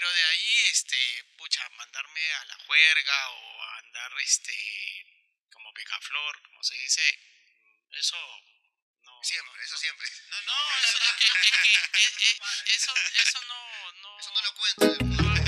Pero de ahí, este, pucha, mandarme a la juerga o a andar, este, como picaflor, como se dice, eso no. Siempre, eso siempre. No, no, eso, es que, es que, eso, eso no, no. Eso no lo cuento.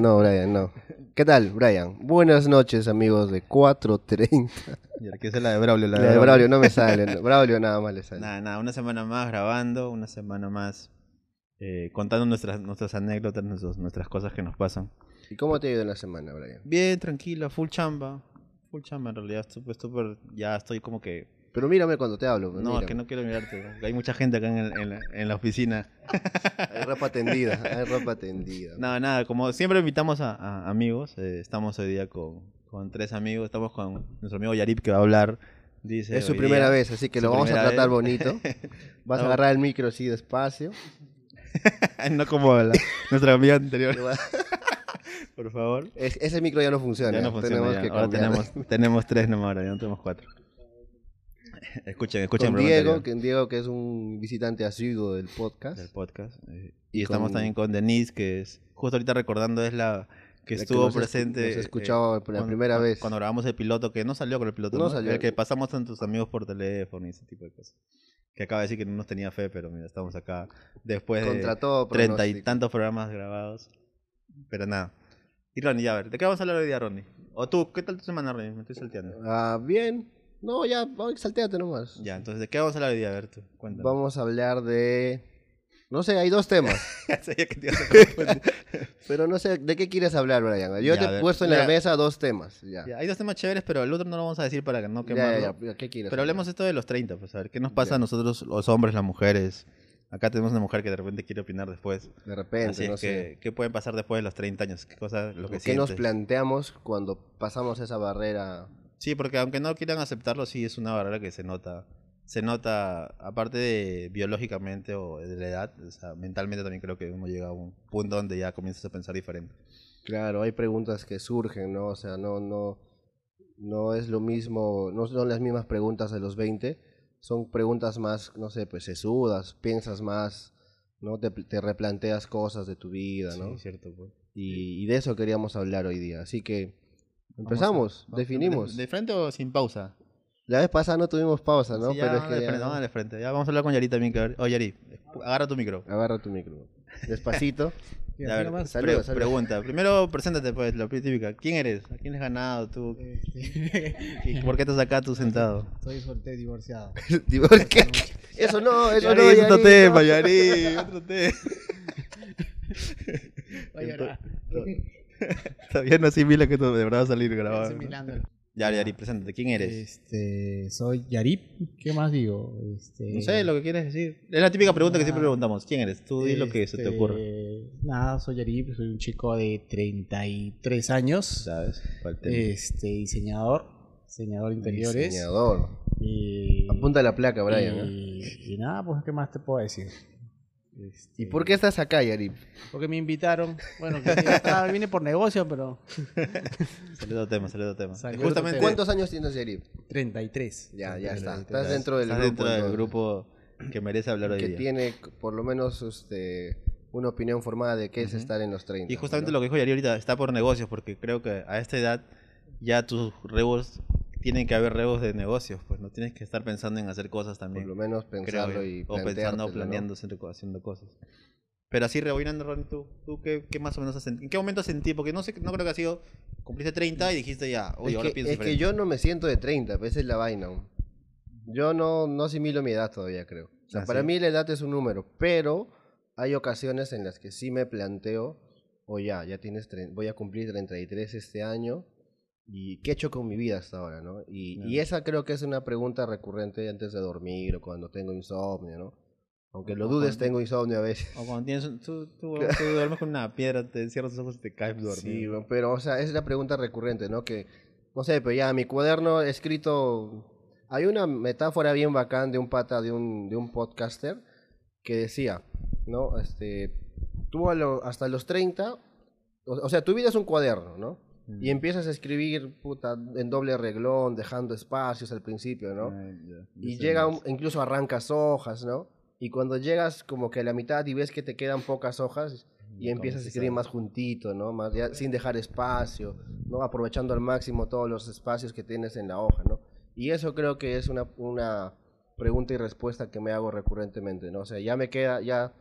No, Brian, no. ¿Qué tal, Brian? Buenas noches, amigos de 430. ¿Y ahora qué es la de Braulio? La de Braulio no me sale. no, Braulio nada más le sale. Nada, nada, una semana más grabando, una semana más eh, contando nuestras, nuestras anécdotas, nuestros- nuestras cosas que nos pasan. ¿Y cómo te ha ido en la semana, Brian? Bien, tranquila, full chamba. Full chamba en realidad, súper, súper, ya estoy como que... Pero mírame cuando te hablo. pues, No, es que no quiero mirarte. Hay mucha gente acá en, el- en la, en la oficina. Hay ropa tendida, hay ropa tendida. Nada, nada, como siempre invitamos a, a amigos, eh, estamos hoy día con, con tres amigos, estamos con nuestro amigo Yarip que va a hablar. Dice, es su primera día- vez, así que lo vamos a tratar vez. bonito. Vas a agarrar el micro así despacio. no como la- nuestra amiga anterior, por favor. Es- ese micro ya no funciona. Ya no funciona. Tenemos ya. que Ahora tenemos, tenemos tres nomás, ahora ya no tenemos cuatro. Escuchen, escuchen Con Diego, que Diego que es un visitante asiduo del podcast. del podcast. eh, Y y estamos con- también con Denise, que es justo ahorita recordando, es la que La que estuvo nos escu- presente. nos escuchaba eh, por la primera cuando- vez. Cuando grabamos el piloto, que no salió con el piloto, No ¿no? salió. El que pasamos con tus amigos por teléfono y ese tipo de cosas. Que acaba de decir que no nos tenía fe, pero mira, estamos acá después Contra de treinta y tantos programas grabados. Pero nada. Y Ronnie, ya a ver, ¿de qué vamos a hablar hoy día, Ronnie? O tú, ¿qué tal tu semana, Ronnie? Me estoy salteando. Ah, bien. No, ya, salteate nomás. Ya, entonces, ¿de qué vamos a hablar hoy día? Tú, cuéntame. Vamos a hablar de... No sé, hay dos temas. Ya sabía que te ibas a confundir. pero no sé, ¿de qué quieres hablar, Brian? Yo Ya, te he puesto en la mira. mesa dos temas. Ya. Ya, hay dos temas chéveres, pero el otro no lo vamos a decir para que no Ya, quemarlo. ya, ya, ¿Qué quieres Pero hablar? hablemos esto de los 30, pues a ver, ¿qué nos pasa Ya. a nosotros, los hombres, las mujeres? Acá tenemos una mujer que de repente quiere opinar después. De repente, Así no es sé. que, ¿qué puede pasar después de los 30 años? ¿Qué cosa, lo que ¿Qué nos planteamos cuando pasamos esa barrera? Sí, porque aunque no quieran aceptarlo, sí es una barrera que se nota. Se nota, aparte de biológicamente o de la edad, o sea, mentalmente también creo que uno llega a un punto donde ya comienzas a pensar diferente. Claro, hay preguntas que surgen, ¿no? O sea, no, no, no es lo mismo, no son las mismas preguntas de los 20, son preguntas más, no sé, pues sesudas, piensas más, ¿no? Te, te replanteas cosas de tu vida, ¿no? Sí, cierto. Pues. Y, y de eso queríamos hablar hoy día. Así que A- empezamos, vamos- definimos. ¿De, de frente o sin pausa? La vez pasada no tuvimos pausa, ¿no? Sí, ya, Pero es vamos de que frente, ya- vamos de frente. Ya vamos a hablar con Yari también. Que, a ver- oh, Yari, agarra tu micro. agarra tu micro. Despacito. Ya, a ver, nomás. pre- pregunta. Primero, preséntate, pues, la típica. ¿Quién eres? ¿A quién has ganado tú? ¿Y por qué estás acá tú sentado? Soy soltero divorciado. Digo, ¿qué? Eso no, eso Yari, no. es otro tema. Yari, otro tema. Oye, ahora, Todavía no asimila que esto de verdad va a salir grabado. estoy ¿no? mirando. Yari, Yari, preséntate. ¿Quién eres? Este, soy Yarip. ¿Qué más digo? Este, No sé lo que quieres decir. Es la típica pregunta que siempre Ah. preguntamos. ¿Quién eres? Tú di lo que se te este, ocurre. Nada, soy Yarip, soy un chico de 33 años. ¿Sabes? Este, diseñador, diseñador de interiores. Diseñador. Y, Apunta la placa, Brian. ¿eh? y nada, pues, ¿qué más te puedo decir? Este, ¿Y por qué estás acá, Yarip? Porque me invitaron. Bueno, que estaba- vine por negocio, pero otro tema, otro tema. Salió Justamente. otro ¿Cuántos años tienes, Yarip? 33. Ya, ya está. 33. Estás dentro del Estás grupo. dentro del grupo que merece hablar hoy Que día. tiene por lo menos este, una opinión formada de qué es Ujú. estar en los 30. Y justamente ¿no? lo que dijo Yari ahorita está por negocios, porque creo que a esta edad ya tus rebos tienen que haber rebos de negocios, pues no tienes que estar pensando en hacer cosas Por también. lo menos pensarlo y o pensando o planteártelo, ¿no? planeando haciendo, co- haciendo cosas. Pero así rebobinando, Ronnie, ¿tú, tú qué, qué más o menos has sentido? ¿En qué momento sentí? Porque no sé, no creo que ha sido, cumpliste 30 y dijiste ya, oye, es ahora que, pienso es que diferente. yo no me siento de 30, pues, esa es la vaina. Yo no, no asimilo mi edad todavía, creo. O sea, ¿Ah, para sí? mí la edad es un número, pero hay ocasiones en las que sí me planteo, o ya, ya tienes, voy a cumplir 33 este año, y qué he hecho con mi vida hasta ahora, ¿no? Y, y Ya. esa creo que es una pregunta recurrente antes de dormir o cuando tengo insomnio, ¿no? Aunque lo O dudes, cuando- tengo insomnio a veces. O cuando tienes, tú, tú, tú duermes con una piedra, te cierras los ojos y te caes dormido. Sí, pero, o sea, es la pregunta recurrente, ¿no? Que no sé, pero ya mi cuaderno he escrito, hay una metáfora bien bacán de un pata, de un, de un podcaster, que decía, ¿no? Este, tú a lo- hasta los 30, o, o sea, tu vida es un cuaderno, ¿no? Mm. Y empiezas a escribir, puta, en doble reglón, dejando espacios al principio, ¿no? Ya, Y llega, un- incluso arrancas hojas, ¿no? Y cuando llegas como que a la mitad y ves que te quedan pocas hojas y empiezas a escribir más juntito, ¿no? Más, ya sin dejar espacio, ¿no? Aprovechando al máximo todos los espacios que tienes en la hoja, ¿no? Y eso creo que es una, una pregunta y respuesta que me hago recurrentemente, ¿no? O sea, ya me queda, ya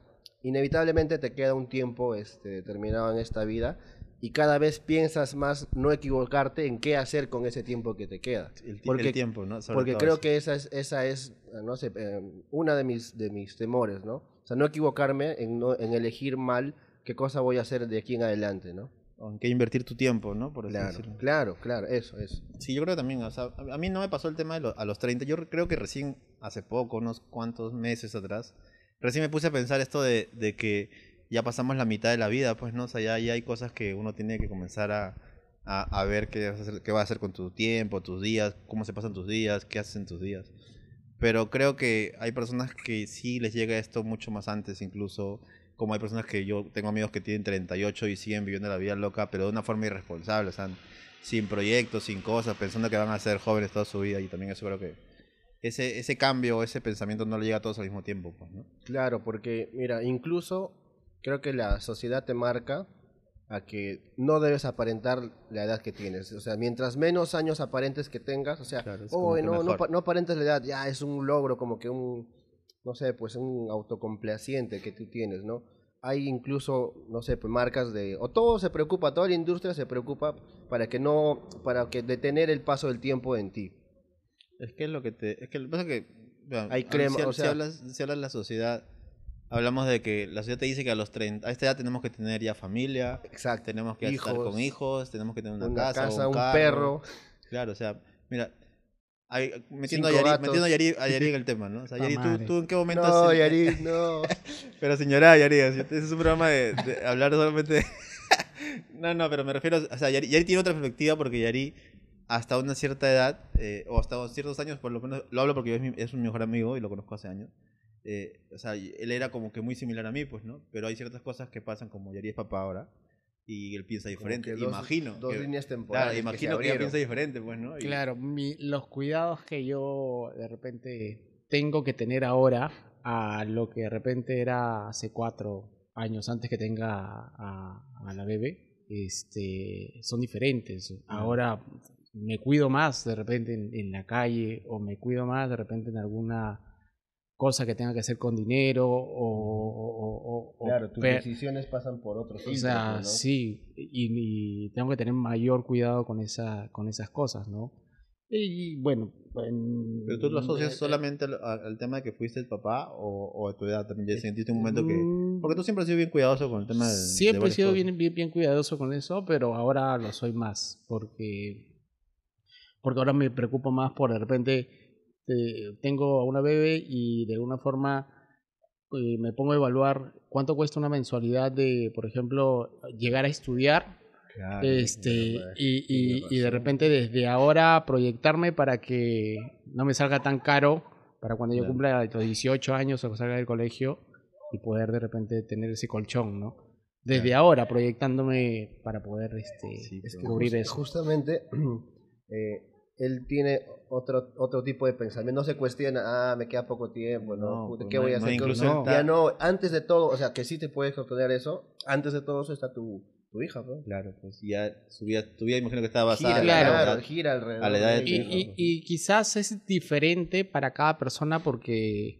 inevitablemente te queda un tiempo este, determinado en esta vida y cada vez piensas más no equivocarte en qué hacer con ese tiempo que te queda. El, porque- el tiempo, ¿no? Sobre Porque todo creo eso. que esa es, esa es eh, no sé, eh, una de mis, de mis temores, ¿no? O sea, no equivocarme en, no, en elegir mal qué cosa voy a hacer de aquí en adelante, ¿no? O en qué invertir tu tiempo, ¿no? Por Claro, decirlo. claro, claro, eso, eso. Sí, yo creo también, o sea, a a mí no me pasó el tema de lo- a los 30, yo creo que recién hace poco, unos cuantos meses atrás, recién me puse a pensar esto de, de que ya pasamos la mitad de la vida, pues, ¿no? O sea, ya, ya hay cosas que uno tiene que comenzar a, a, a ver qué vas a, hacer, qué vas a hacer con tu tiempo, tus días, cómo se pasan tus días, qué haces en tus días. Pero creo que hay personas que sí les llega esto mucho más antes, incluso como hay personas que yo tengo amigos que tienen 38 y siguen viviendo la vida loca, pero de una forma irresponsable, o sea, sin proyectos, sin cosas, pensando que van a ser jóvenes toda su vida y también eso creo que ese, ese cambio, ese pensamiento no le llega a todos al mismo tiempo, pues, ¿no? Claro, porque, mira, incluso creo que la sociedad te marca a que no debes aparentar la edad que tienes. O sea, mientras menos años aparentes que tengas, o sea, Claro, es como "Oye, que no, no, mejor". pa- no aparentes la edad, ya es un logro, como que un, no sé, pues un autocomplaciente que tú tienes, ¿no? Hay incluso, no sé, pues marcas de, o todo se preocupa, toda la industria se preocupa para que no, para que detener el paso del tiempo en ti. Es que es lo que te... Es que lo que pasa es que... Hay crema, si, o si sea- hablas, si hablas de la sociedad, hablamos de que la sociedad te dice que a los 30, a esta edad tenemos que tener ya familia, Exacto. tenemos que estar Hijos, con hijos, tenemos que tener una, Una casa, casa, un, un carro. perro. Claro, o sea, mira, metiendo, a Yari, metiendo a, Yari, a Yari en el tema, ¿no? O sea, Yari, ¿tú, tú en qué momento No, has- Yari, no. Pero señora Yari, este es un programa de, de hablar solamente de... no, no, pero me refiero, o sea, Yari, Yari tiene otra perspectiva porque Yari hasta una cierta edad, eh, o hasta ciertos años, por lo menos, lo hablo porque es mi, es mi mejor amigo y lo conozco hace años. Eh, o sea, él era como que muy similar a mí, pues, ¿no? Pero hay ciertas cosas que pasan como Yari es papá ahora y él piensa diferente, que dos- imagino. Dos que- líneas temporales. Claro, que imagino que, ella abrieron. piensa diferente, pues, ¿no? Y- Claro, mi- los cuidados que yo de repente tengo que tener ahora a lo que de repente era hace cuatro años antes que tenga a, a la bebé, este, son diferentes. Ahora me cuido más de repente en, en la calle o me cuido más de repente en alguna cosa que tenga que hacer con dinero o... o- o- Claro, tus decisiones pasan por otros o sea, ¿no? sí, y, y tengo que tener mayor cuidado con esa, con esas cosas, ¿no? Y, bueno, en- Pero tú lo asocias eh, solamente al, al- tema de que fuiste el papá o, o a tu edad también ya sentiste un momento que... mm, Porque tú siempre has sido bien cuidadoso con el tema de... de Siempre he varias sido bien, bien, bien cuidadoso con eso, pero ahora lo soy más, porque, porque ahora me preocupo más por de repente, eh, tengo a una bebé y de alguna forma eh, me pongo a evaluar cuánto cuesta una mensualidad de, por ejemplo, llegar a estudiar Claro, este claro, y, y, y de repente desde ahora proyectarme para que no me salga tan caro para cuando yo Claro. cumpla los 18 años o salga del colegio y poder de repente tener ese colchón, ¿no? Desde ahora proyectándome para poder este Sí, Es que cubrir jus- eso. justamente eh, él tiene otro otro tipo de pensamiento. No se cuestiona, ah, me queda poco tiempo, ¿no? No, pues ¿Qué no voy a no hacer? No. Ya no, antes de todo, o sea, que sí te puedes obtener eso, antes de todo eso está tu, tu hija, ¿no? Claro, pues ya su vida, tu vida imagino que estaba basada Gira, en la claro, edad. gira alrededor. a la edad de de tu Y, ella, hijo. ¿no? y- y quizás es diferente para cada persona porque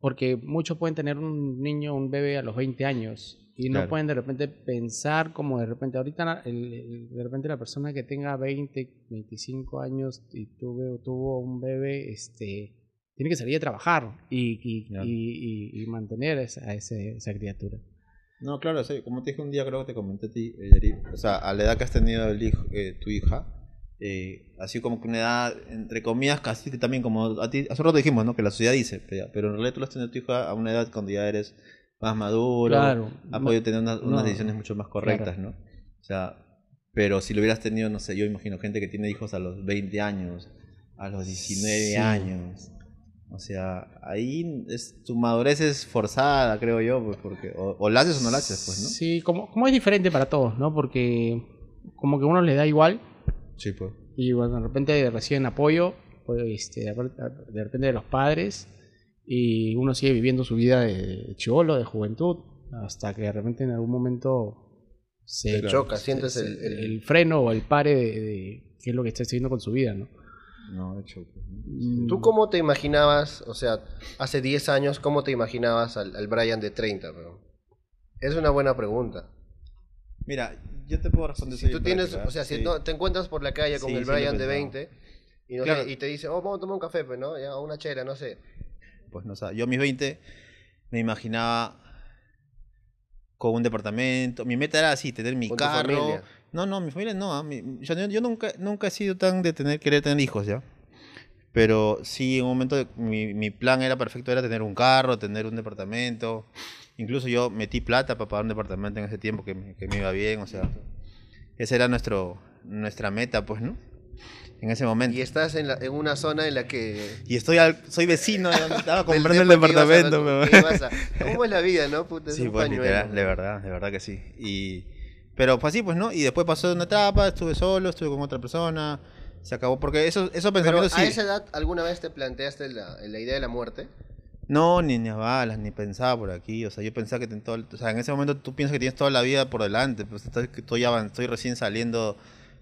porque muchos pueden tener un niño, un bebé a los 20 años y no Claro. pueden de repente pensar como de repente ahorita la- el- el- de repente la persona que tenga 20, 25 años y tuve, tuvo un bebé, este tiene que salir a trabajar y, y, Claro. y- y- y mantener esa, a ese- esa criatura. No, claro, sí, como te dije un día, creo que te comenté a ti, eh, o sea, a la edad que has tenido el hijo, eh, tu hija, eh, así como que una edad, entre comillas, casi que también como a ti, hace rato dijimos, ¿no? Que la sociedad dice, pero, pero en realidad tú lo has tenido tu hija a una edad cuando ya eres más maduro, Claro. has podido tener unas, unas no, decisiones mucho más correctas, ¿no? O sea, Pero si lo hubieras tenido, no sé, yo imagino gente que tiene hijos a los 20 años, a los 19 Sí. años. O sea, ahí es, tu madurez es forzada, creo yo, pues, porque o, o la haces o no la haces, pues, ¿no? Sí, como, como es diferente para todos, ¿no? Porque como que a uno le da igual Sí, pues. y bueno, de repente reciben apoyo, pues, este, de repente de los padres y uno sigue viviendo su vida de cholo, de juventud, hasta que de repente en algún momento se Te choca, se- sientes se- el- el- el freno o el pare de, de qué es lo que está haciendo con su vida, ¿no? No, de hecho, pues, ¿no? Mm, ¿Tú cómo te imaginabas, o sea, hace 10 años, cómo te imaginabas al, al Brian de 30? bro? Es una buena pregunta. Mira, yo te puedo responder Si tú tienes, práctica, o sea, si sí. no- te encuentras por la calle con Sí, el sí Brian de pensado. 20 y, no Claro. sé, y te dice, oh, vamos a tomar un café, pues, ¿no? Ya, una chela, no sé. Pues no, o sea, yo a mis 20 me imaginaba con un departamento. Mi meta era así, tener mi Con tu carro. familia. No, no, mi familia no. ah, mi- yo, yo nunca, nunca he sido tan de tener, querer tener hijos, ¿ya? Pero sí, en un momento de- mi, mi plan era perfecto, era tener un carro, tener un departamento. Incluso yo metí plata para pagar un departamento en ese tiempo que me, que me iba bien, o sea. Esa era nuestro, nuestra meta, pues, ¿no? En ese momento. Y estás en, la- en una zona en la que... Y estoy al, soy vecino de donde estaba comprando el a departamento. pero- ibas a- ¿Cómo es la vida, no? Puta, Sí, pues literal, de verdad, de verdad que sí. Y, pero fue así, pues, ¿no? Y después pasó de una etapa, estuve solo, estuve con otra persona, se acabó. Porque eso, esos Pero pensamientos a sí. esa edad, ¿alguna vez te planteaste la, la idea de la muerte? No, ni ni a balas, ni pensaba por aquí. O sea, yo pensaba que ten todo, o sea, en ese momento tú piensas que tienes toda la vida por delante. Pues estoy, estoy, estoy recién saliendo,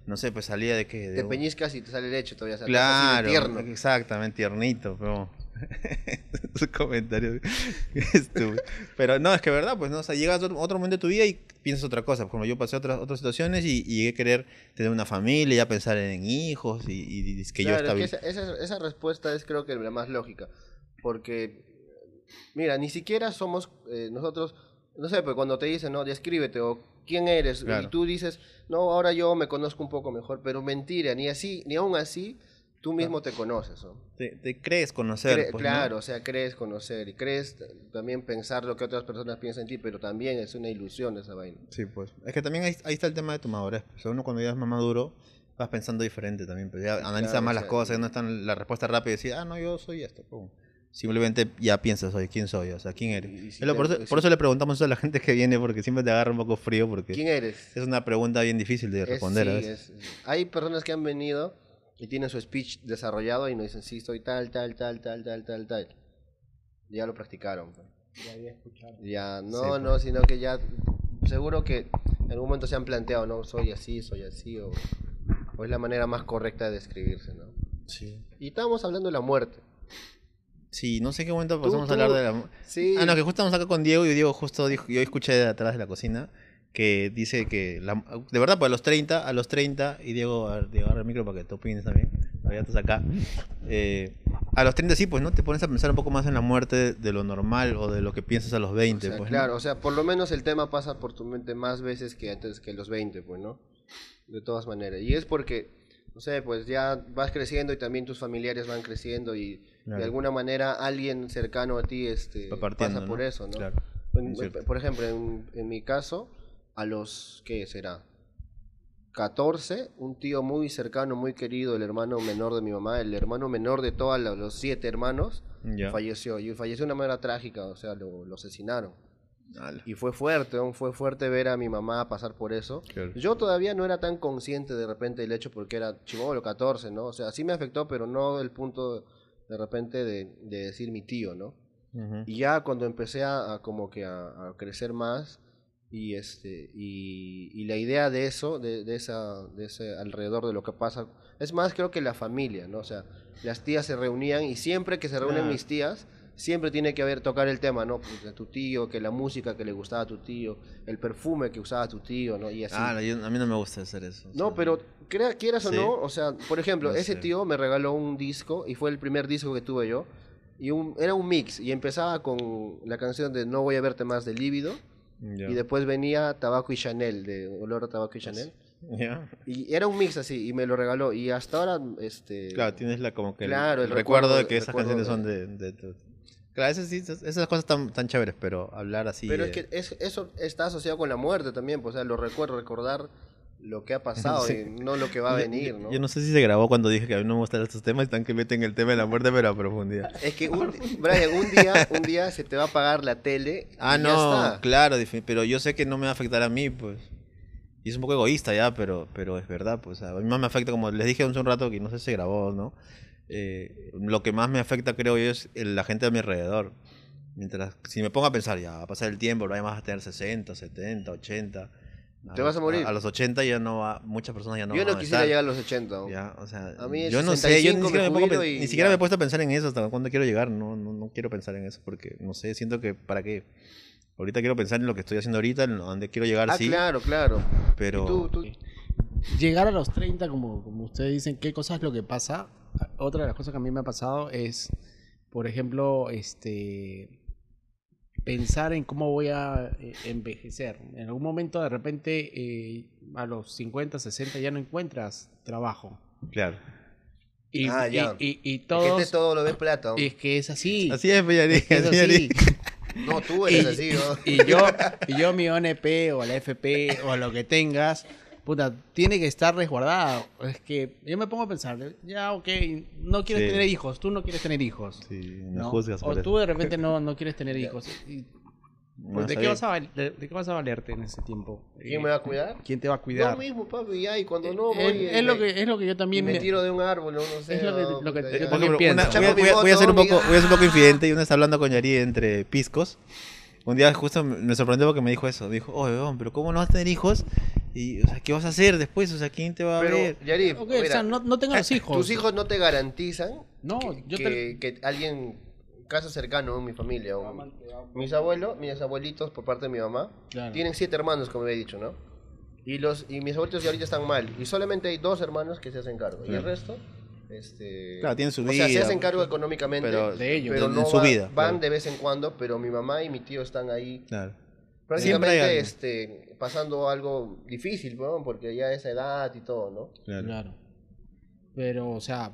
no sé, pues salía de que... Te peñiscas y te sale leche todavía. Claro, tierno. exactamente, tiernito, pero... Su comentario estúpido. Pero no, es que verdad, pues no, o sea, llegas a otro, momento de tu vida y piensas otra cosa. Como yo pasé otras otras situaciones y, y llegué a querer tener una familia, ya pensar en hijos y, y- y que yo estaba es que esa, esa- esa respuesta es creo que la más lógica. Porque, mira, ni siquiera somos eh, nosotros, no sé, pues cuando te dicen, no, descríbete o quién eres, Claro. y tú dices, no, ahora yo me conozco un poco mejor, pero mentira, ni así, ni aún así, tú mismo te conoces. ¿no? te, te crees conocer. Cre- pues, ¿no? claro, o sea, crees conocer y crees también pensar lo que otras personas piensan en ti, pero también es una ilusión esa vaina. Sí, pues. Es que también ahí, ahí está el tema de tu madurez. pues. uno cuando ya es más maduro, vas pensando diferente también. Pues ya analiza Claro, más o las sea, cosas, no está la respuesta rápida y decir, ah, no, yo soy esto. pum. Simplemente ya piensas, oye, ¿quién soy? O sea, ¿quién eres? Si Es lo- te- por, eso, si- por eso le preguntamos eso a la gente que viene, porque siempre te agarra un poco frío, porque ¿Quién eres? es una pregunta bien difícil de Es- responder a sí, veces. es- hay personas que han venido y tienen su speech desarrollado y nos dicen, sí, soy tal, tal, tal, tal, tal, tal, tal. Ya lo practicaron. pues. Ya había escuchado. Ya, no, Sí, pues. no, sino que ya, seguro que en algún momento se han planteado, no, soy así, soy así, o, o es la manera más correcta de describirse, ¿no? Sí. Y estábamos hablando de la muerte. Sí, no sé qué momento pasamos tú- a hablar de la... Sí. Ah, no, que justo estamos acá con Diego y Diego justo dijo, yo escuché de atrás de la cocina que dice que, la- de verdad, pues a los 30, a los 30, y Diego, a Diego, agarra el micro para que tú opines también, ya estás acá, eh, a los 30 sí, pues, ¿no? Te pones a pensar un poco más en la muerte de lo normal o de lo que piensas a los 20, O sea, pues, ¿no? claro, o sea, por lo menos el tema pasa por tu mente más veces que antes que los 20, pues, ¿no? De todas maneras. Y es porque, no sé, pues ya vas creciendo y también tus familiares van creciendo y Claro. de alguna manera alguien cercano a ti este, pasa por ¿no? eso, ¿no? Claro. En- es cierto. por ejemplo, en, en mi caso, a los, ¿qué será? 14, un tío muy cercano, muy querido, el hermano menor de mi mamá, el hermano menor de todos los, siete hermanos, falleció. Y falleció de una manera trágica, o sea, lo, lo asesinaron. Y fue fuerte, fue fuerte ver a mi mamá pasar por eso. claro. Yo todavía no era tan consciente de repente del hecho porque era chivolo, 14, ¿no? O sea, sí me afectó, pero no del punto de repente de, de decir mi tío, ¿no? Y ya cuando empecé a, a como que a, a crecer más y este y, y la idea de eso, de, de esa de ese alrededor de lo que pasa, es más creo que la familia, ¿no? O sea, las tías se reunían y siempre que se reúnen mis tías, siempre tiene que haber tocar el tema, ¿no? Pues, de tu tío, que la música que le gustaba a tu tío, el perfume que usaba tu tío, ¿no? Y así. Ah, yo- a mí no me gusta hacer eso. o No, sea, pero crea, quieras o no, o sea, por ejemplo, No ese sé. tío me regaló un disco y fue el primer disco que tuve yo. Y un, era un mix y empezaba con la canción de No voy a verte más de Líbido y después venía Tabaco y Chanel, de Olor a Tabaco y Chanel. Ya. Y era un mix así y me lo regaló y hasta ahora, este... Claro, tienes la, como que Claro, el, el recuerdo, recuerdo- de que esas canciones de- son de, de Claro, esas, esas, cosas tan, tan chéveres, pero hablar así Pero de- es que es- eso está asociado con la muerte también, pues, o sea, lo recuerdo, recordar lo que ha pasado Sí. y no lo que va a venir, ¿no? yo no sé si se grabó cuando dije que a mí no me gustan estos temas, están que meten el tema de la muerte, pero a profundidad. Es que, un, Brian, un día, un día se te va a apagar la tele Ah, y ya no, está. claro, pero yo sé que no me va a afectar a mí, pues. Y es un poco egoísta ya, pero, pero es verdad, pues. A mí más me afecta, como les dije hace un rato, que no sé si se grabó, ¿no? Eh, lo que más me afecta, creo yo, es el- la gente a mi alrededor. Mientras, si me pongo a pensar, ya va a pasar el tiempo, Brian vas a tener 60, 70, 80. Te vas a morir. A, los 80 ya no va, muchas personas ya no Yo van no a quisiera estar. llegar a los 80. aún. Ya, o sea, A mí yo no sé, yo ni 65 siquiera, me me, pongo a y ni siquiera me he puesto a pensar en eso hasta cuándo quiero llegar, no, no, no quiero pensar en eso porque, no sé, siento que para qué. Ahorita quiero pensar en lo que estoy haciendo ahorita, en dónde quiero llegar, Ah, sí, claro, claro. pero... Y tú, tú- Llegar a los 30, como, como ustedes dicen, ¿qué cosa es lo que pasa? Otra de las cosas que a mí me ha pasado es, por ejemplo, este pensar en cómo voy a eh, envejecer. En algún momento, de repente, eh, a los 50, 60 ya no encuentras trabajo. Claro. Y, Ah, y- ya. y, y es que este todo lo ves plata. Es que es así. Así es, Peñarí, Es así es, así. No, tú eres Y- así, ¿no? Y yo, y yo mi ONP o la FP o lo que tengas, puta, tiene que estar resguardado. Es que yo me pongo a pensar, ya, ok, no quieres Sí. tener hijos, tú no quieres tener hijos. Sí, me ¿no? juzgas por o eso. tú de repente no, no quieres tener hijos. Y, No, pues, ¿de, está qué vas a val- de, de qué vas a valerte en ese tiempo? ¿Quién Eh, me va a cuidar? ¿Quién te va a cuidar? Yo mismo, papi, ya, y cuando no es, voy... es lo me- que, es lo que yo también me me- tiro de un árbol, no, no sé. Es lo que- no, lo que yo también pienso. voy, a- ser un poco, voy a ser un poco infidente y una vez hablando con Yari entre piscos. Un día justo me sorprendió porque me dijo eso. Me dijo, oye, weón, pero ¿cómo no vas a tener hijos? Y, o sea, ¿qué vas a hacer después? O sea, ¿quién te va a ver? Pero, Yari, Ok, mira, o sea, no, no tengas hijos. tus hijos no te garantizan No, que, yo que, te... que alguien, caso cercano en mi familia, o mis abuelos, mis abuelitos por parte de mi mamá, Claro. tienen siete hermanos, como he dicho, ¿no? Y, los, y mis abuelitos ya ahorita están mal, y solamente hay dos hermanos que se hacen cargo, y el resto... Este, Claro, tienen su O sea, se vida, hacen cargo económicamente, pero De ellos. pero en no su va- vida, van claro. de vez en cuando, pero mi mamá y mi tío están ahí Claro. Prácticamente este, pasando algo difícil, ¿no? porque ya esa edad y todo, ¿no? Claro. Claro. Pero, o sea,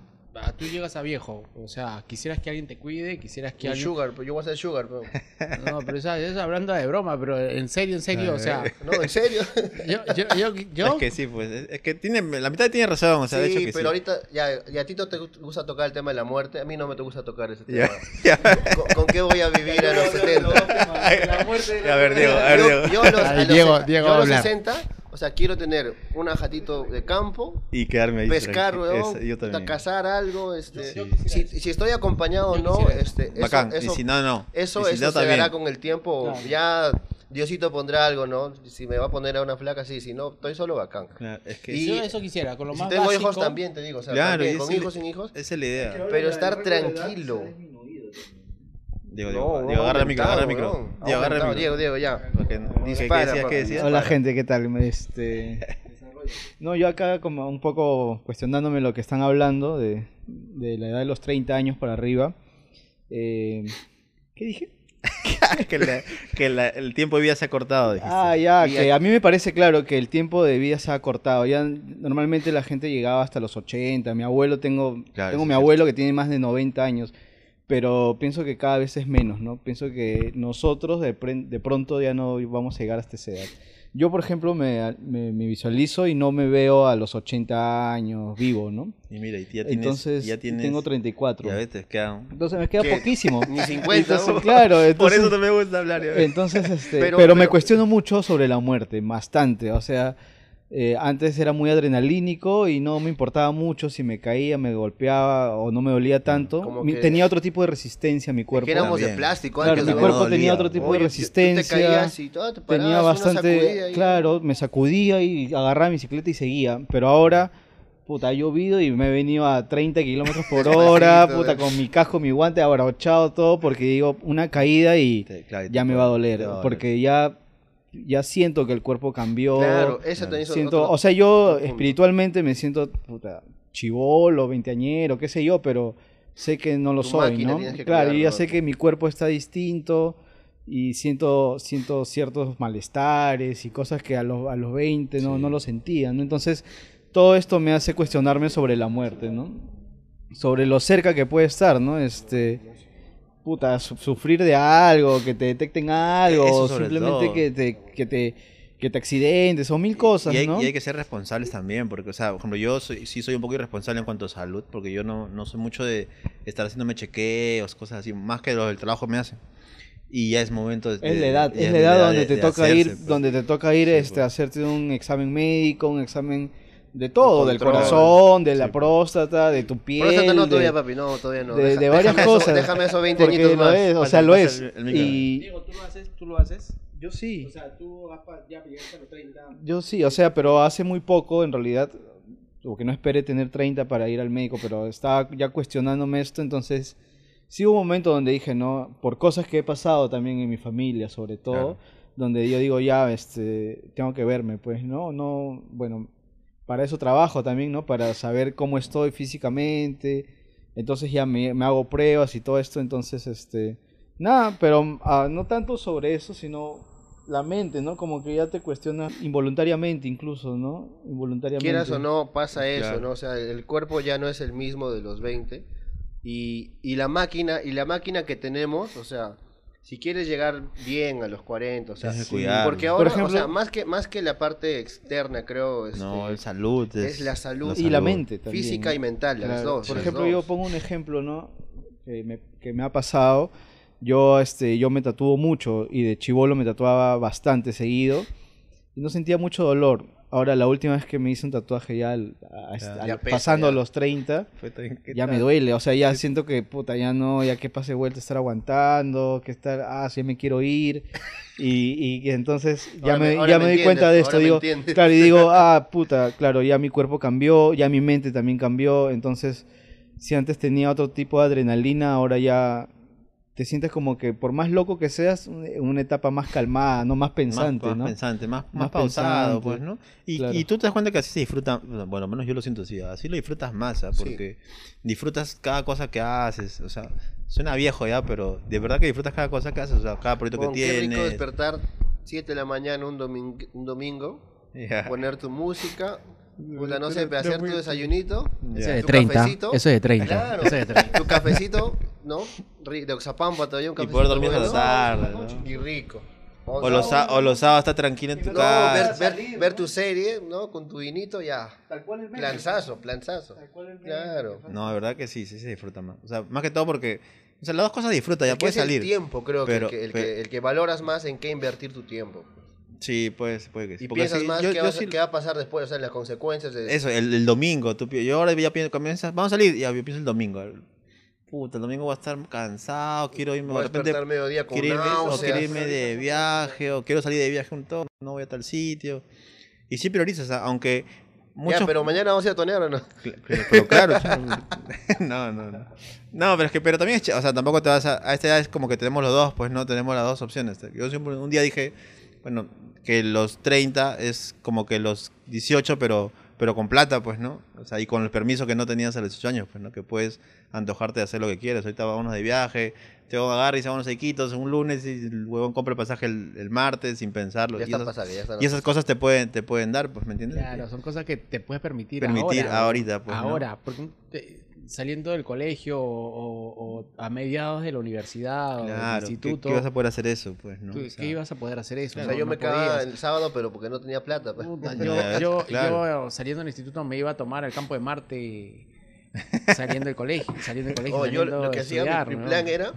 tú llegas a viejo. O sea, quisieras que alguien te cuide, quisieras que Y alguien... sugar, pero yo voy a ser sugar, pero... No, pero esa- es hablando de broma, pero en serio, en serio, o sea, No, en serio. yo, yo, yo, yo- Es que sí, pues. Es, que tiene, la mitad tiene razón, o sea, de sí, hecho que pero sí. ahorita, ya, ya a ti no te gusta tocar el tema de la muerte, a mí no me te gusta tocar ese tema. ya. ¿Con, con qué voy a vivir a los 70? A ver, Diego, a ver, Yo, Diego. yo a los, a Ay, los- Diego, a los hablar. 60, o sea, quiero tener un ajatito de campo, Y quedarme ahí. pescar, también. cazar algo, este, si, estoy acompañado o no, este, eso, Bacán. eso, y si no, no. eso, si eso no, se también. dará con el tiempo, Claro. ya Diosito pondrá algo, ¿no? Si me va a poner a una flaca, sí, si no, estoy solo bacán. Claro, es que Y- yo eso quisiera, con lo más si tengo básico, hijos también, te digo, o sea, Claro, también, con hijos sin hijos, esa es la idea. pero estar tranquilo. Diego, No, Diego, no, Diego, agarra el micro, agarra el micro. Diego, agarra el micro. Diego, Diego, ya. Porque- ¿Qué, qué Dispara, decías? ¿Qué decías? Hola gente, ¿qué tal? Este, no, yo acá como un poco cuestionándome lo que están hablando de, de la edad de los 30 años para arriba. Eh, ¿Qué dije? que la- que la- el tiempo de vida se ha cortado, dijiste. Ah, ya, Y que a mí me parece claro que el tiempo de vida se ha cortado. Ya normalmente la gente llegaba hasta los 80. Mi abuelo tengo, Claro, tengo mi abuelo que tiene más de 90 años, pero pienso que cada vez es menos, ¿no? Pienso que nosotros de, de pronto ya no vamos a llegar hasta esa edad. Yo, por ejemplo, me, me- me visualizo y no me veo a los 80 años vivo, ¿no? Y mira, y ya tienes, Entonces, ya tienes, tengo 34. Ya ves, te quedan... Entonces me queda ¿Qué? poquísimo. Ni 50. Entonces, claro, Por entonces, eso no me gusta hablar. entonces, este, Pero- pero, me pero- cuestiono mucho sobre la muerte, bastante. O sea, eh, antes era muy adrenalínico y no me importaba mucho si me caía, me golpeaba o no me dolía tanto. Mi- tenía otro tipo de resistencia mi cuerpo. Que éramos de También. plástico Claro, antes, mi cuerpo no tenía otro tipo Oye, de te resistencia. caías y todo, te parabas, tenía bastante, claro, me sacudía y agarraba mi bicicleta y seguía. Pero ahora, puta, ha llovido y me he venido a 30 kilómetros por hora, puta, con mi casco, mi guante, abrochado todo, porque digo, una caída y claro, ya me va a doler, te va a doler. porque ya, ya siento que el cuerpo cambió. Claro, eso siento, otro- o sea, yo espiritualmente me siento, puta, chivolo, veinteañero, qué sé yo, pero sé que no lo Tu soy, ¿no? Claro, y ya cuidarlo. sé que mi cuerpo está distinto y siento, siento ciertos malestares y cosas que a los, a los 20 no, Sí. no lo sentía, ¿no? Entonces, todo esto me hace cuestionarme sobre la muerte, ¿no? Sobre lo cerca que puede estar, ¿no? Este, puta, su- sufrir de algo, que te detecten algo, simplemente que te, que te que te accidentes o mil cosas, y, hay, ¿no? y hay que ser responsables también, porque, o sea, por ejemplo, yo soy- sí soy un poco irresponsable en cuanto a salud, porque yo no, no soy mucho de estar haciéndome chequeos, cosas así, más que lo del trabajo me hace. Y ya es momento de... Es la edad, es la edad donde de- te toca ir, pues. donde te toca ir este, a pues. hacerte un examen médico, un examen de todo, del corazón, de la Sí, próstata, de tu piel, Próstata no de- todavía, papi, no, todavía no. de, Deja- de varias déjame eso- cosas. déjame esos 20 porque añitos lo más. es, o sea, lo es. el- y Diego, ¿tú lo haces? ¿Tú lo haces? yo sí. O sea, tú ya llegaste a los 30. Yo sí, o sea, pero hace muy poco, en realidad, o que no esperé tener 30 para ir al médico, pero estaba ya cuestionándome esto, entonces sí hubo un momento donde dije, no, por cosas que he pasado también en mi familia, sobre todo, Claro. donde yo digo, ya, este, tengo que verme, pues, ¿no? No, bueno, para eso trabajo también, ¿no? Para saber cómo estoy físicamente, entonces ya me, me hago pruebas y todo esto, entonces, este, nada, pero ah, no tanto sobre eso, sino la mente, ¿no? Como que ya te cuestiona involuntariamente incluso, ¿no? Involuntariamente. Quieras o no, pasa eso, Claro. ¿no? O sea, el cuerpo ya no es el mismo de los 20. Y, y la máquina, y la máquina que tenemos, o sea, si quieres llegar bien a los 40, o sea, porque ahora, ejemplo- o sea, más que, más que la parte externa, creo, este, No, es salud. Es, es la salud. Y la mente también. física ¿no? y mental, las dos. Por las ejemplo, dos. yo pongo un ejemplo, ¿no? Que me, que me ha pasado. Yo, este, yo me tatúo mucho y de chivolo me tatuaba bastante seguido y no sentía mucho dolor. Ahora, la última vez que me hice un tatuaje ya, al- a- Ya. al- Ya pesa, pasando ya. los 30, Fue tan- ¿qué ya me duele. O sea, ya siento que, puta, ya no, ya que pase vuelta estar aguantando, que estar, ah, sí me quiero ir. Y, y entonces ya Ahora me, ya me me di cuenta de esto. Digo, claro, y digo, ah, puta, claro, ya mi cuerpo cambió, ya mi mente también cambió. Entonces, si antes tenía otro tipo de adrenalina, ahora ya te sientes como que por más loco que seas, en una etapa más calmada, no más pensante, más, ¿no? pensante, más, más, Más pausado, pensante, pues, ¿no? Y, claro. y tú te das cuenta que así se disfruta, bueno, al menos yo lo siento así, así lo disfrutas más, ¿ah? Sí. porque disfrutas cada cosa que haces, o sea, suena viejo ya, pero de verdad que disfrutas cada cosa que haces, o sea, cada proyecto que Con qué rico tienes. despertar 7 de la mañana un, domingo un domingo, Ya, poner tu música, puta, no sé, pero hacer tu desayunito, ya. Eso es de Tu 30. cafecito. Eso es de 30. Claro. Eso es de 30. tu cafecito, ¿no? De Oxapampa todavía un Y cafecito poder dormir hasta tarde, ¿no? Y rico. O los, o los sábados estás tranquilo en tu No, casa. ver, ver, ver tu serie, ¿no? Con tu vinito, ya. Tal cual el meme. Planzazo, planzazo. Tal cual el meme. Claro. No, de verdad que sí, sí se disfruta más. O sea, más que todo porque, o sea, las dos cosas disfrutas, ya puedes es salir. el tiempo, creo Pero- que, el, que, el, pero- que, el que valoras más en qué invertir tu tiempo. Sí, pues, puede que sí. Y Porque piensas sí, más yo- qué, yo vas sí- qué va a pasar después, o sea, las consecuencias de... Eso, el, el domingo. Tú, yo ahora ya pienso, comienzas, vamos a salir, ya yo pienso el domingo. Puta, el domingo voy a estar cansado, quiero irme Voy a de repente. mediodía con Quiero irme, o náuseas. quiero irme de viaje, o quiero salir de viaje un toque, no voy a tal sitio. Y sí priorizas, ah, aunque muchos... Ya, pero mañana vamos a ir a tonear o no. Pero, pero claro, no, no, no. No, pero es que, pero también es, o sea, tampoco te vas a, a esta edad es como que tenemos los dos, pues no tenemos las dos opciones. Yo siempre un día dije, bueno, que los 30 es como que los 18, pero, pero con plata, pues, ¿no? O sea, y con el permiso que no tenías a los 18 años, pues, ¿no? Que puedes antojarte de hacer lo que quieres. Ahorita vámonos de viaje, te voy a agarrar y se vámonos a Iquitos un lunes y el huevón compra el pasaje el, el martes sin pensarlo. Ya y está esas, pasando, ya está. y esas cosas te pueden, te pueden dar, pues, ¿me entiendes? Claro, son cosas que te puedes permitir, Permitir ahora. ahorita, pues, ¿no? Ahora, porque te- saliendo del colegio o, o a mediados de la universidad o Claro, del ¿qué, instituto, qué vas a poder hacer eso, pues, ¿no? O ¿qué sea, ibas a poder hacer eso? O sea, No- yo no me quedaba podías. el sábado, pero porque no tenía plata. pues. Yo, yo, claro. yo saliendo del instituto me iba a tomar al campo de Marte saliendo del colegio, saliendo del colegio. Oh, yo lo que hacía, estudiar, mi, mi ¿no? plan era,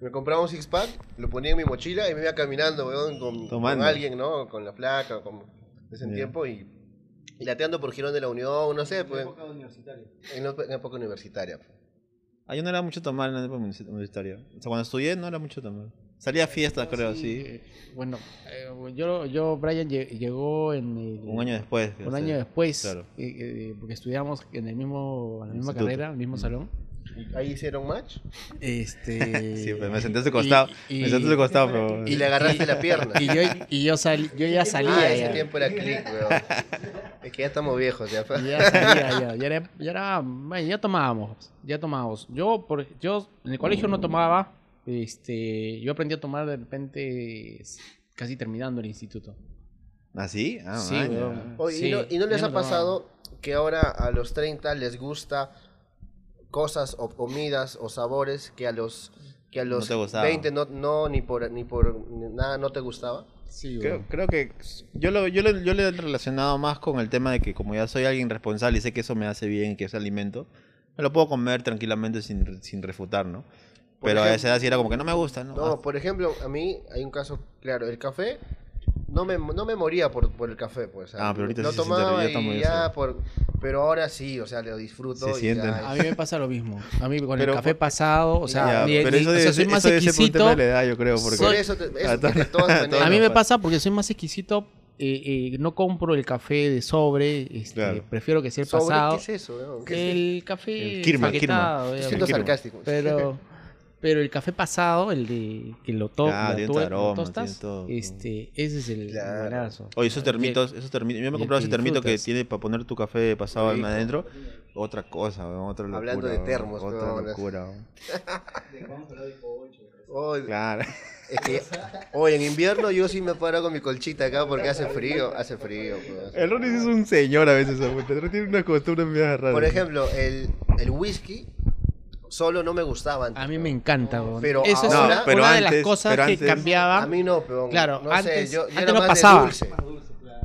me compraba un six pack, lo ponía en mi mochila y me iba caminando, weón, con, alguien, ¿no? Con la placa, con ese Ya. tiempo y lateando por Girón de la Unión, no sé, pues, en, la- en época universitaria. Ah, yo no era mucho tomar en la época universi- universitaria. O sea, cuando estudié no era mucho tomar. Salía a fiestas, creo, sí. eh, Bueno, eh, yo, yo, Brian lle- llegó en el, Un año después. un año después, claro. eh, eh, porque estudiamos en el mismo, en la misma Instituto. carrera, en el mismo Mm. salón. Ahí hicieron match Este, Sí, pues me senté a su costado. y- me senté a su costado, pero... y le agarraste la pierna. Y yo, y yo, salí, yo ya salía. ah, ese ya. tiempo era click, weón. Es que ya estamos viejos, ya. Y Ya salía, ya, ya era, ya era- bueno, ya tomábamos, ya tomábamos. Yo, por, yo en el colegio no tomaba, este, yo aprendí a tomar de repente casi terminando el instituto. ¿Ah, sí? Ah, Sí, weón. Oye, Sí, ¿y, no, y no les ha tomaba. pasado que ahora a los 30 les gusta cosas o comidas o sabores que a los que a los te gustaban. 20 no, no ni por ni por nada no te gustaba? Sí, Creo, creo que yo lo, yo, lo, yo lo he relacionado más con el tema de que como ya soy alguien responsable y sé que eso me hace bien y que es alimento, me lo puedo comer tranquilamente sin, sin refutar, ¿no? Por Pero a ejemplo- esa edad sí era como que no me gusta, ¿no? No, por ejemplo, a mí hay un caso, claro, el café no me, no me moría por, por el café, pues. Ah, pero ahorita lo sí se siente- tomaba ya está muy y ya eso. por, pero ahora sí, o sea, lo disfruto. Se y ya A es- mí me pasa lo mismo. A mí con Pero el café por- pasado, o sea, Ya, ni- pero eso o sea, debe soy ser- más eso debe ser por un tema exquisito. de la edad, yo creo, porque... por eso, te- es a to- de todas a A mí me pasa. porque soy más exquisito. eh, eh, no compro el café de sobre. este, Claro. Prefiero que sea el ¿Sobre pasado. qué es eso? ¿Qué es eso? El café El Kirma, Kirma. Siendo Kirma. sarcástico. Pero, pero el café pasado, el de que lo, to Ah, lo tostas, todo. este, ese es el Claro. Oye, esos termitos, esos termitos, yo me he comprado ese termito que tiene para poner tu café pasado Rico. adentro, otra cosa, weón, otra locura. Hablando de weón, termos, otra locura. Claro. es que, oye, en invierno yo sí me paro con mi colchita acá porque hace frío, hace frío. pues. El Ronnie sí es un señor a veces, weón. El Ronnie tiene una costumbre medio rara. Por ejemplo, el, el whisky solo no me gustaba antes. A mí me encanta, weón. Pero Eso es ahora- una, No, pero una de las antes- cosas pero que antes- cambiaba. A mí no, pero Claro, no antes- sé, yo, yo antes era no más pasaba. de dulce.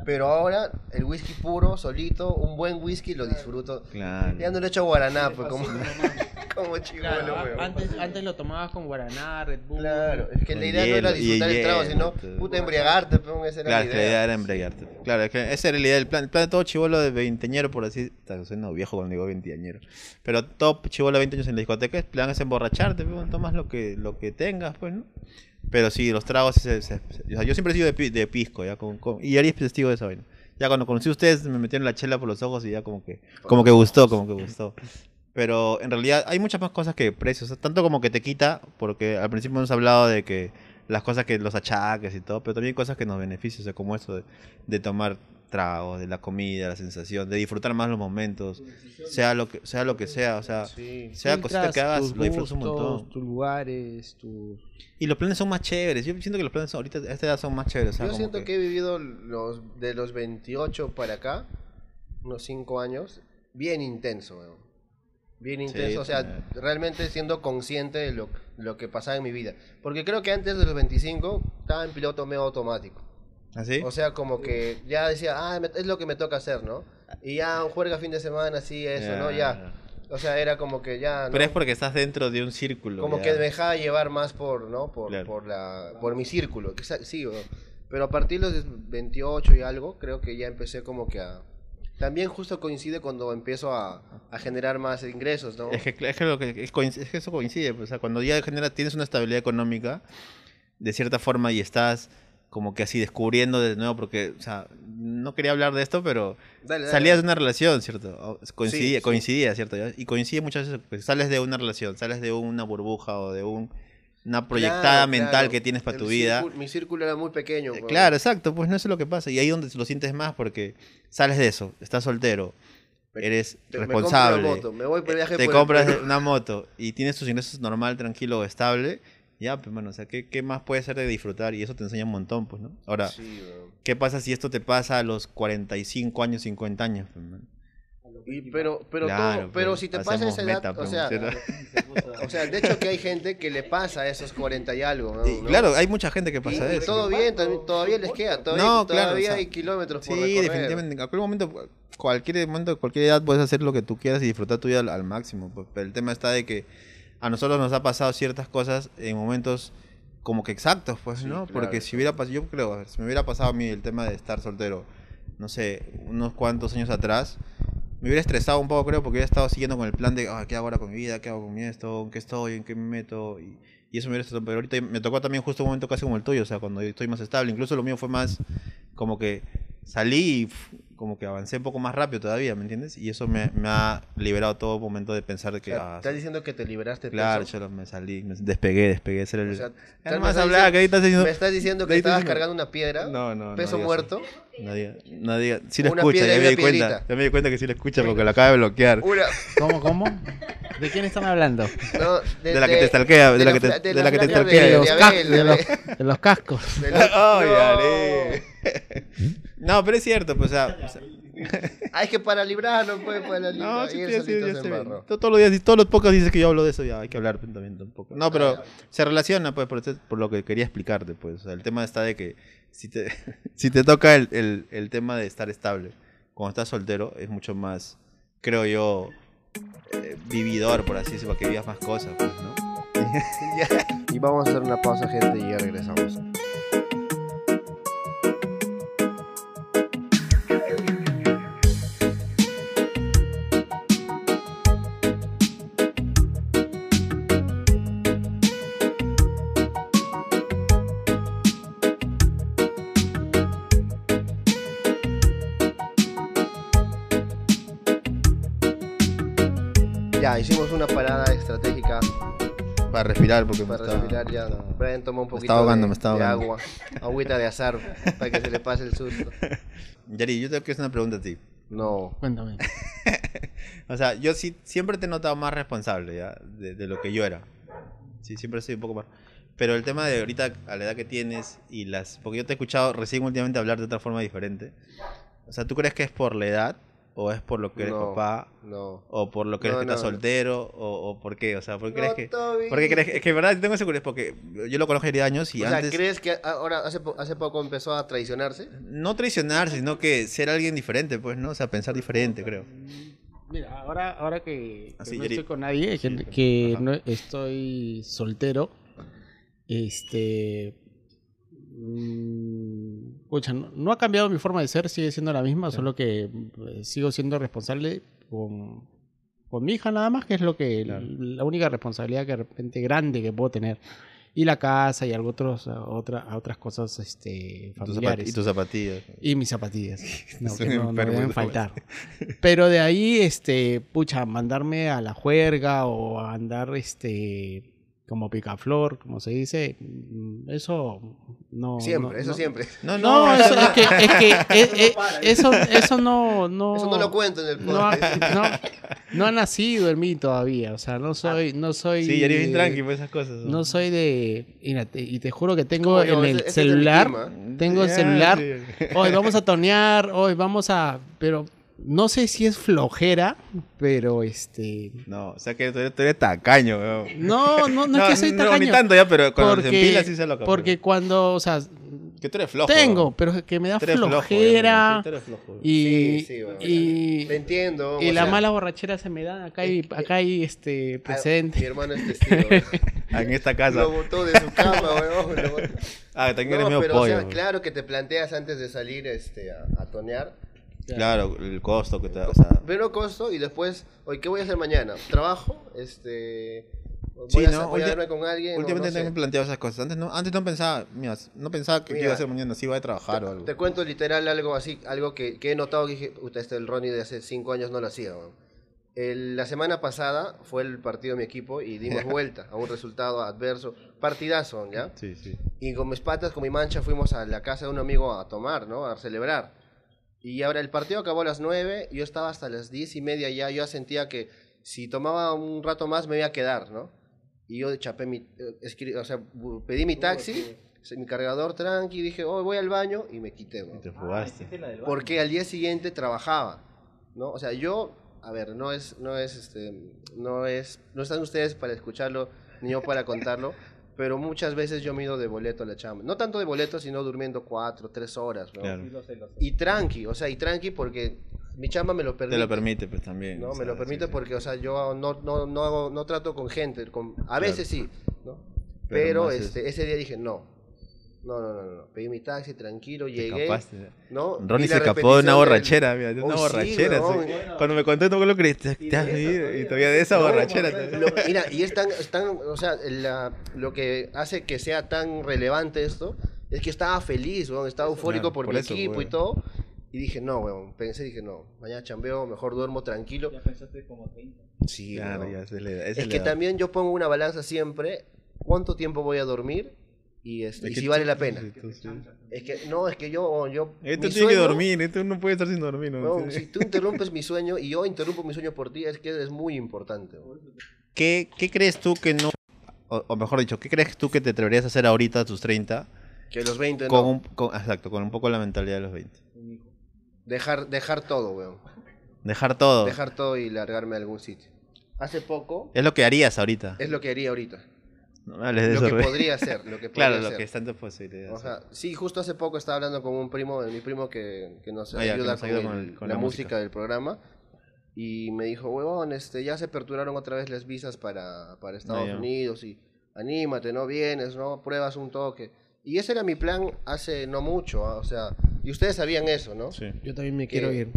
Pero ahora el whisky puro, solito, un buen whisky lo disfruto. Claro. Ya no le echo guaraná, pues como, como chivolo, Claro, weón. antes, antes lo tomabas con Guaraná, Red Bull. Claro, es que la idea no era hielo, disfrutar el trago, hielo, sino puta embriagarte, pero esa era Claro, la que la idea idea. era embriagarte. Claro, es que esa era la idea del plan. El plan de todo chivolo de veinteañero, por así. Suena viejo cuando digo veinteañero. Pero todo chivolo de 20 años en la discoteca, el plan es emborracharte, pues, tomas lo que, lo que tengas, pues, ¿no? Pero sí, los tragos, se- se- se- o sea, yo siempre he sido de, de pisco, ya, con, con- y Ari es testigo de esa vaina. Ya cuando conocí a ustedes, me metieron la chela por los ojos y ya como que, como que gustó, como que gustó. Pero en realidad hay muchas más cosas que precios, o sea, tanto como que te quita, porque al principio hemos hablado de que las cosas que los achaques y todo, pero también cosas que nos benefician, o sea, como eso de, de tomar tragos, de la comida, la sensación, de disfrutar más los momentos, sea lo que sea, lo que sea o sea, Sí. sea cosita que hagas, lo disfrutas un montón. Tus lugares, tus... Y los planes son más chéveres, yo siento que los planes son- ahorita a esta edad son más chéveres, o sea, Yo siento que... he vivido los, de los 28 para acá, unos 5 años, bien intenso, weón. Bien Sí, intenso, o sea, también. realmente siendo consciente de lo, lo que pasaba en mi vida. Porque creo que antes de los 25 estaba en piloto medio automático. ¿Así? O sea, como que ya decía, ah, es lo que me toca hacer, ¿no? Y ya juega fin de semana, así, eso, ¿no? Ya. O sea, era como que ya. ¿no? Pero es porque estás dentro de un círculo. como ya. que me dejaba llevar más por, ¿no? Por, Claro. por, la, por mi círculo. que Sí, pero a partir de los 28 y algo, creo que ya empecé como que a... También justo coincide cuando empiezo a, a generar más ingresos, ¿no? Es que, es que lo que es, coinc- es que eso coincide, pues, o sea, cuando ya genera, tienes una estabilidad económica, de cierta forma, y estás como que así descubriendo de nuevo, porque, o sea, no quería hablar de esto, pero Dale, dale. salías de una relación, ¿cierto? Coincidía, sí. coincidía, ¿cierto? Y coincide muchas veces, porque sales de una relación, sales de una burbuja o de un, una proyectada Claro, mental claro. que tienes para El tu vida. mi círculo era muy pequeño. Eh, weón. Claro, exacto, pues no es lo que pasa. Y ahí donde lo sientes más porque sales de eso, estás soltero, Me- eres Te- me compro una responsable, moto, me voy por viaje te por compras una moto y tienes tus ingresos normal, tranquilo, estable, ya, pues, mano, o sea, ¿qué, qué más puede ser de disfrutar? Y eso te enseña un montón, pues, ¿no? Ahora, Sí. ¿qué pasa si esto te pasa a los 45 años, 50 años? pues, man? Y- pero, pero, Claro, todo- pero pues, si te pasa esa edad, meta, o pues, sea, o sea, de hecho que hay gente que le pasa a esos 40 y algo, ¿no? Y, ¿no? claro, hay mucha gente que Y- pasa y eso. todo bien, todavía les queda, todavía, No, claro, todavía o sea, hay kilómetros por Sí, recorrer. definitivamente. En cualquier momento, cualquier momento, cualquier edad puedes hacer lo que tú quieras y disfrutar tu vida al, al máximo. pues, Pero el tema está de que a nosotros nos ha pasado ciertas cosas en momentos como que exactos, pues, Sí, ¿no? claro, Porque si hubiera pasado, yo creo, si me hubiera pasado a mí el tema de estar soltero, no sé, unos cuantos años atrás, me hubiera estresado un poco, creo, porque hubiera estado siguiendo con el plan de, ah, ¿qué hago ahora con mi vida? ¿Qué hago con mi esto? ¿En qué estoy? ¿En qué me meto? Y, y eso me hubiera estresado. Pero ahorita me tocó también justo un momento casi como el tuyo, o sea, cuando estoy más estable. Incluso lo mío fue más como que salí y como que avancé un poco más rápido todavía, ¿me entiendes? Y eso me, me ha liberado todo momento de pensar de O que, sea, ah, estás diciendo que te liberaste de claro, peso. yo me salí, me despegué, despegué. Ese era el... O sea, Ya me estás hablaba, que ahí estás diciendo... Me estás diciendo que estabas diciendo- cargando una piedra, No, no, peso muerto, eso. No diga, no diga. Sí lo escucha, ya me di cuenta. Ya me di cuenta que sí lo escucha porque lo acaba de bloquear. una... ¿Cómo, cómo? ¿De quién están hablando? no, De la que te stalkea, de la que te- de la que te stalkea. De de- los, de de de los- de los cascos. De la- ¡Ay, No. No, pero es cierto, pues, o sea, o sea, Ah, es que para librarlo, pues, para No, librar. sí, sí, sí. Todo- Todos los días, todos los pocos dices que yo hablo de eso, ya hay que hablar también tampoco. No, pero Ah, se relaciona, pues, por lo que quería explicarte, pues. O sea, el tema está de que si te, si te toca el, el, el tema de estar estable, cuando estás soltero, es mucho más, creo yo, eh, vividor, por así decirlo, para que vivas más cosas, pues, ¿no? Y vamos a hacer una pausa, gente, y ya regresamos. Una parada estratégica Para respirar, porque me para está- respirar ya. está- Brian toma un me poquito ahogando, de, me de agua, agüita de azar, para que se le pase el susto. Yari, yo tengo que hacer una pregunta a ti. No, Cuéntame. O sea, yo sí siempre te he notado más responsable ya de, de lo que yo era. Sí, siempre soy un poco más. Pero el tema de ahorita, a la edad que tienes y las. Porque yo te he escuchado recién últimamente hablar de otra forma diferente. O sea, ¿tú crees que es por la edad? ¿O es por lo que eres No. papá? no. ¿O por lo que eres No, que estás no. soltero? ¿O, o por qué? O sea, ¿por qué crees No, que.? Toby. ¿Por qué crees que.? Es que en verdad tengo esa curiosidad porque yo lo conozco de años y o sea, antes. ¿crees que ahora hace, hace poco empezó a traicionarse? No traicionar, sino que ser alguien diferente, pues, ¿no? O sea, pensar diferente, creo. Mira, ahora, ahora que, no Yeri. estoy con nadie, que, que no estoy soltero, este... mm, pucha, no, no ha cambiado mi forma de ser, sigue siendo la misma, solo que eh, sigo siendo responsable con, con mi hija nada más, que es lo que Claro. la única responsabilidad que de repente grande que puedo tener. Y la casa y algo otros, otra, otras cosas este, familiares. y tus zapatillas. Y mis zapatillas. No, que no, deben faltar. Pero de ahí, este, pucha, mandarme a la juerga o a andar, este, como picaflor, como se dice, mm, eso no. Siempre, no- eso no- siempre. No, No, eso es que, es que eso, eso no, no. Eso no lo cuento en el no ha, podcast. no, no ha nacido en mí todavía. O sea, no soy, no soy. Sí, Yari, bien de- tranqui, pues esas cosas. No soy de. mira, te- y te juro que tengo como yo, en ese- el ese es el celular. tengo el Ya, celular. sí. Hoy vamos a tonear, hoy vamos a. Pero no sé si es flojera, pero este. No, o sea que tú eres, tú eres tacaño, weón. No, no, no, es que soy no, tacaño. ni tanto ya, pero cuando se porque, empila sí se loca. porque cuando, o sea, Que tú eres flojo. tengo, weón. pero que me da flojera. y, Sí, sí, bueno, y, Te entiendo. y o la sea, mala borrachera se me da. Acá hay, es que- acá hay este ah, Mi presente. hermano es testigo. weón. Ah, En esta casa. Lo botó de su cama, weón. lo botó. Ah, también No, eres medio pero o pollo. sea, weón. claro que te planteas antes de salir este, a, a tonear. Claro, el costo que te da. O sea, Primero costo y después, oye, ¿qué voy a hacer mañana? ¿Trabajo? Este, voy, Sí, a, ¿no? voy a con alguien. últimamente no sé. tengo planteado esas cosas. Antes no, antes no pensaba, mira, no pensaba que Mira, iba a hacer mañana, si iba a trabajar o algo. Te cuento literal algo así, algo que, que he notado que dije, puta, este el Ronnie de hace cinco años no lo hacía. El- la semana pasada fue el partido de mi equipo y dimos vuelta a un resultado adverso. Partidazo, ¿ya? Sí, sí. Y con mis patas, con mi mancha, fuimos a la casa de un amigo a tomar, ¿no? A celebrar. Y ahora el partido acabó a las 9, yo estaba hasta las diez y media ya, yo ya sentía que si tomaba un rato más me iba a quedar, ¿no? Y yo chapé mi, eh, escri- o sea, pedí mi taxi, mi cargador tranqui, dije, oh, voy al baño y me quité, Y weón. te fugaste. Porque al día siguiente trabajaba, ¿no? O sea, yo, a ver, no es, no es, este, no es, no están ustedes para escucharlo, ni yo para contarlo, pero muchas veces yo me he ido de boleto a la chamba. No tanto de boleto, sino durmiendo cuatro, tres horas, ¿no? Claro. Y tranqui, o sea, y tranqui porque mi chamba me lo permite. Te lo permite, pues también. No, o me lo permite sí, sí. porque, o sea, yo no, no, no, hago- no trato con gente, con, a Claro. veces sí, ¿no? Pero Pero, más es- este, ese día dije, no, no, no, no, no, pedí mi taxi, tranquilo, llegué, escapaste. ¿no? Ronnie se escapó de una del- borrachera, mira, de una Oh, sí, borrachera. sí. Cuando me conté, no lo creí. Te, te has ido y todavía de esa No, borrachera. mira, y es tan, es tan- o sea, la- lo que hace que sea tan relevante esto es que estaba feliz, weón, estaba eufórico Claro, por, por mi eso, equipo y todo. Y dije, no, weón, pensé, dije, no, mañana chambeo, mejor duermo tranquilo. Sí, Claro, weón. ya, esa es la edad, esa Es es que también yo pongo una balanza siempre, cuánto tiempo voy a dormir y, este, Es y que si tú- vale la pena. sí, sí. Es que, no, es que yo, yo Esto tiene que sueño- dormir, esto no puede estar sin dormir. ¿no? Sí. si tú interrumpes mi sueño y yo interrumpo mi sueño por ti, es que es muy importante. ¿Qué, ¿Qué crees tú que no, o, o mejor dicho, qué crees tú que te atreverías a hacer ahorita a tus 30 Que los 20 con no. un, con- exacto, con un poco la mentalidad de los 20? Dejar, dejar todo, weón. Dejar todo. Dejar todo y largarme a algún sitio. Hace poco Es lo que harías ahorita. es lo que haría ahorita. No me hables de lo eso, que podría ser, lo que podría Claro, lo ser. que está en tus posibilidades. O sea, sí, justo hace poco estaba hablando con un primo, mi primo que, que nos Ah, ya, que ayuda nos con, ayuda con el- con la, la música. música. del programa. Y me dijo, huevón, este, ya se aperturaron otra vez las visas para, para Estados Ah, ya. Unidos y anímate, no vienes, no pruebas un toque. Y ese era mi plan hace no mucho, ah, o sea, y ustedes sabían eso, ¿no? sí. Yo también me quiero ir.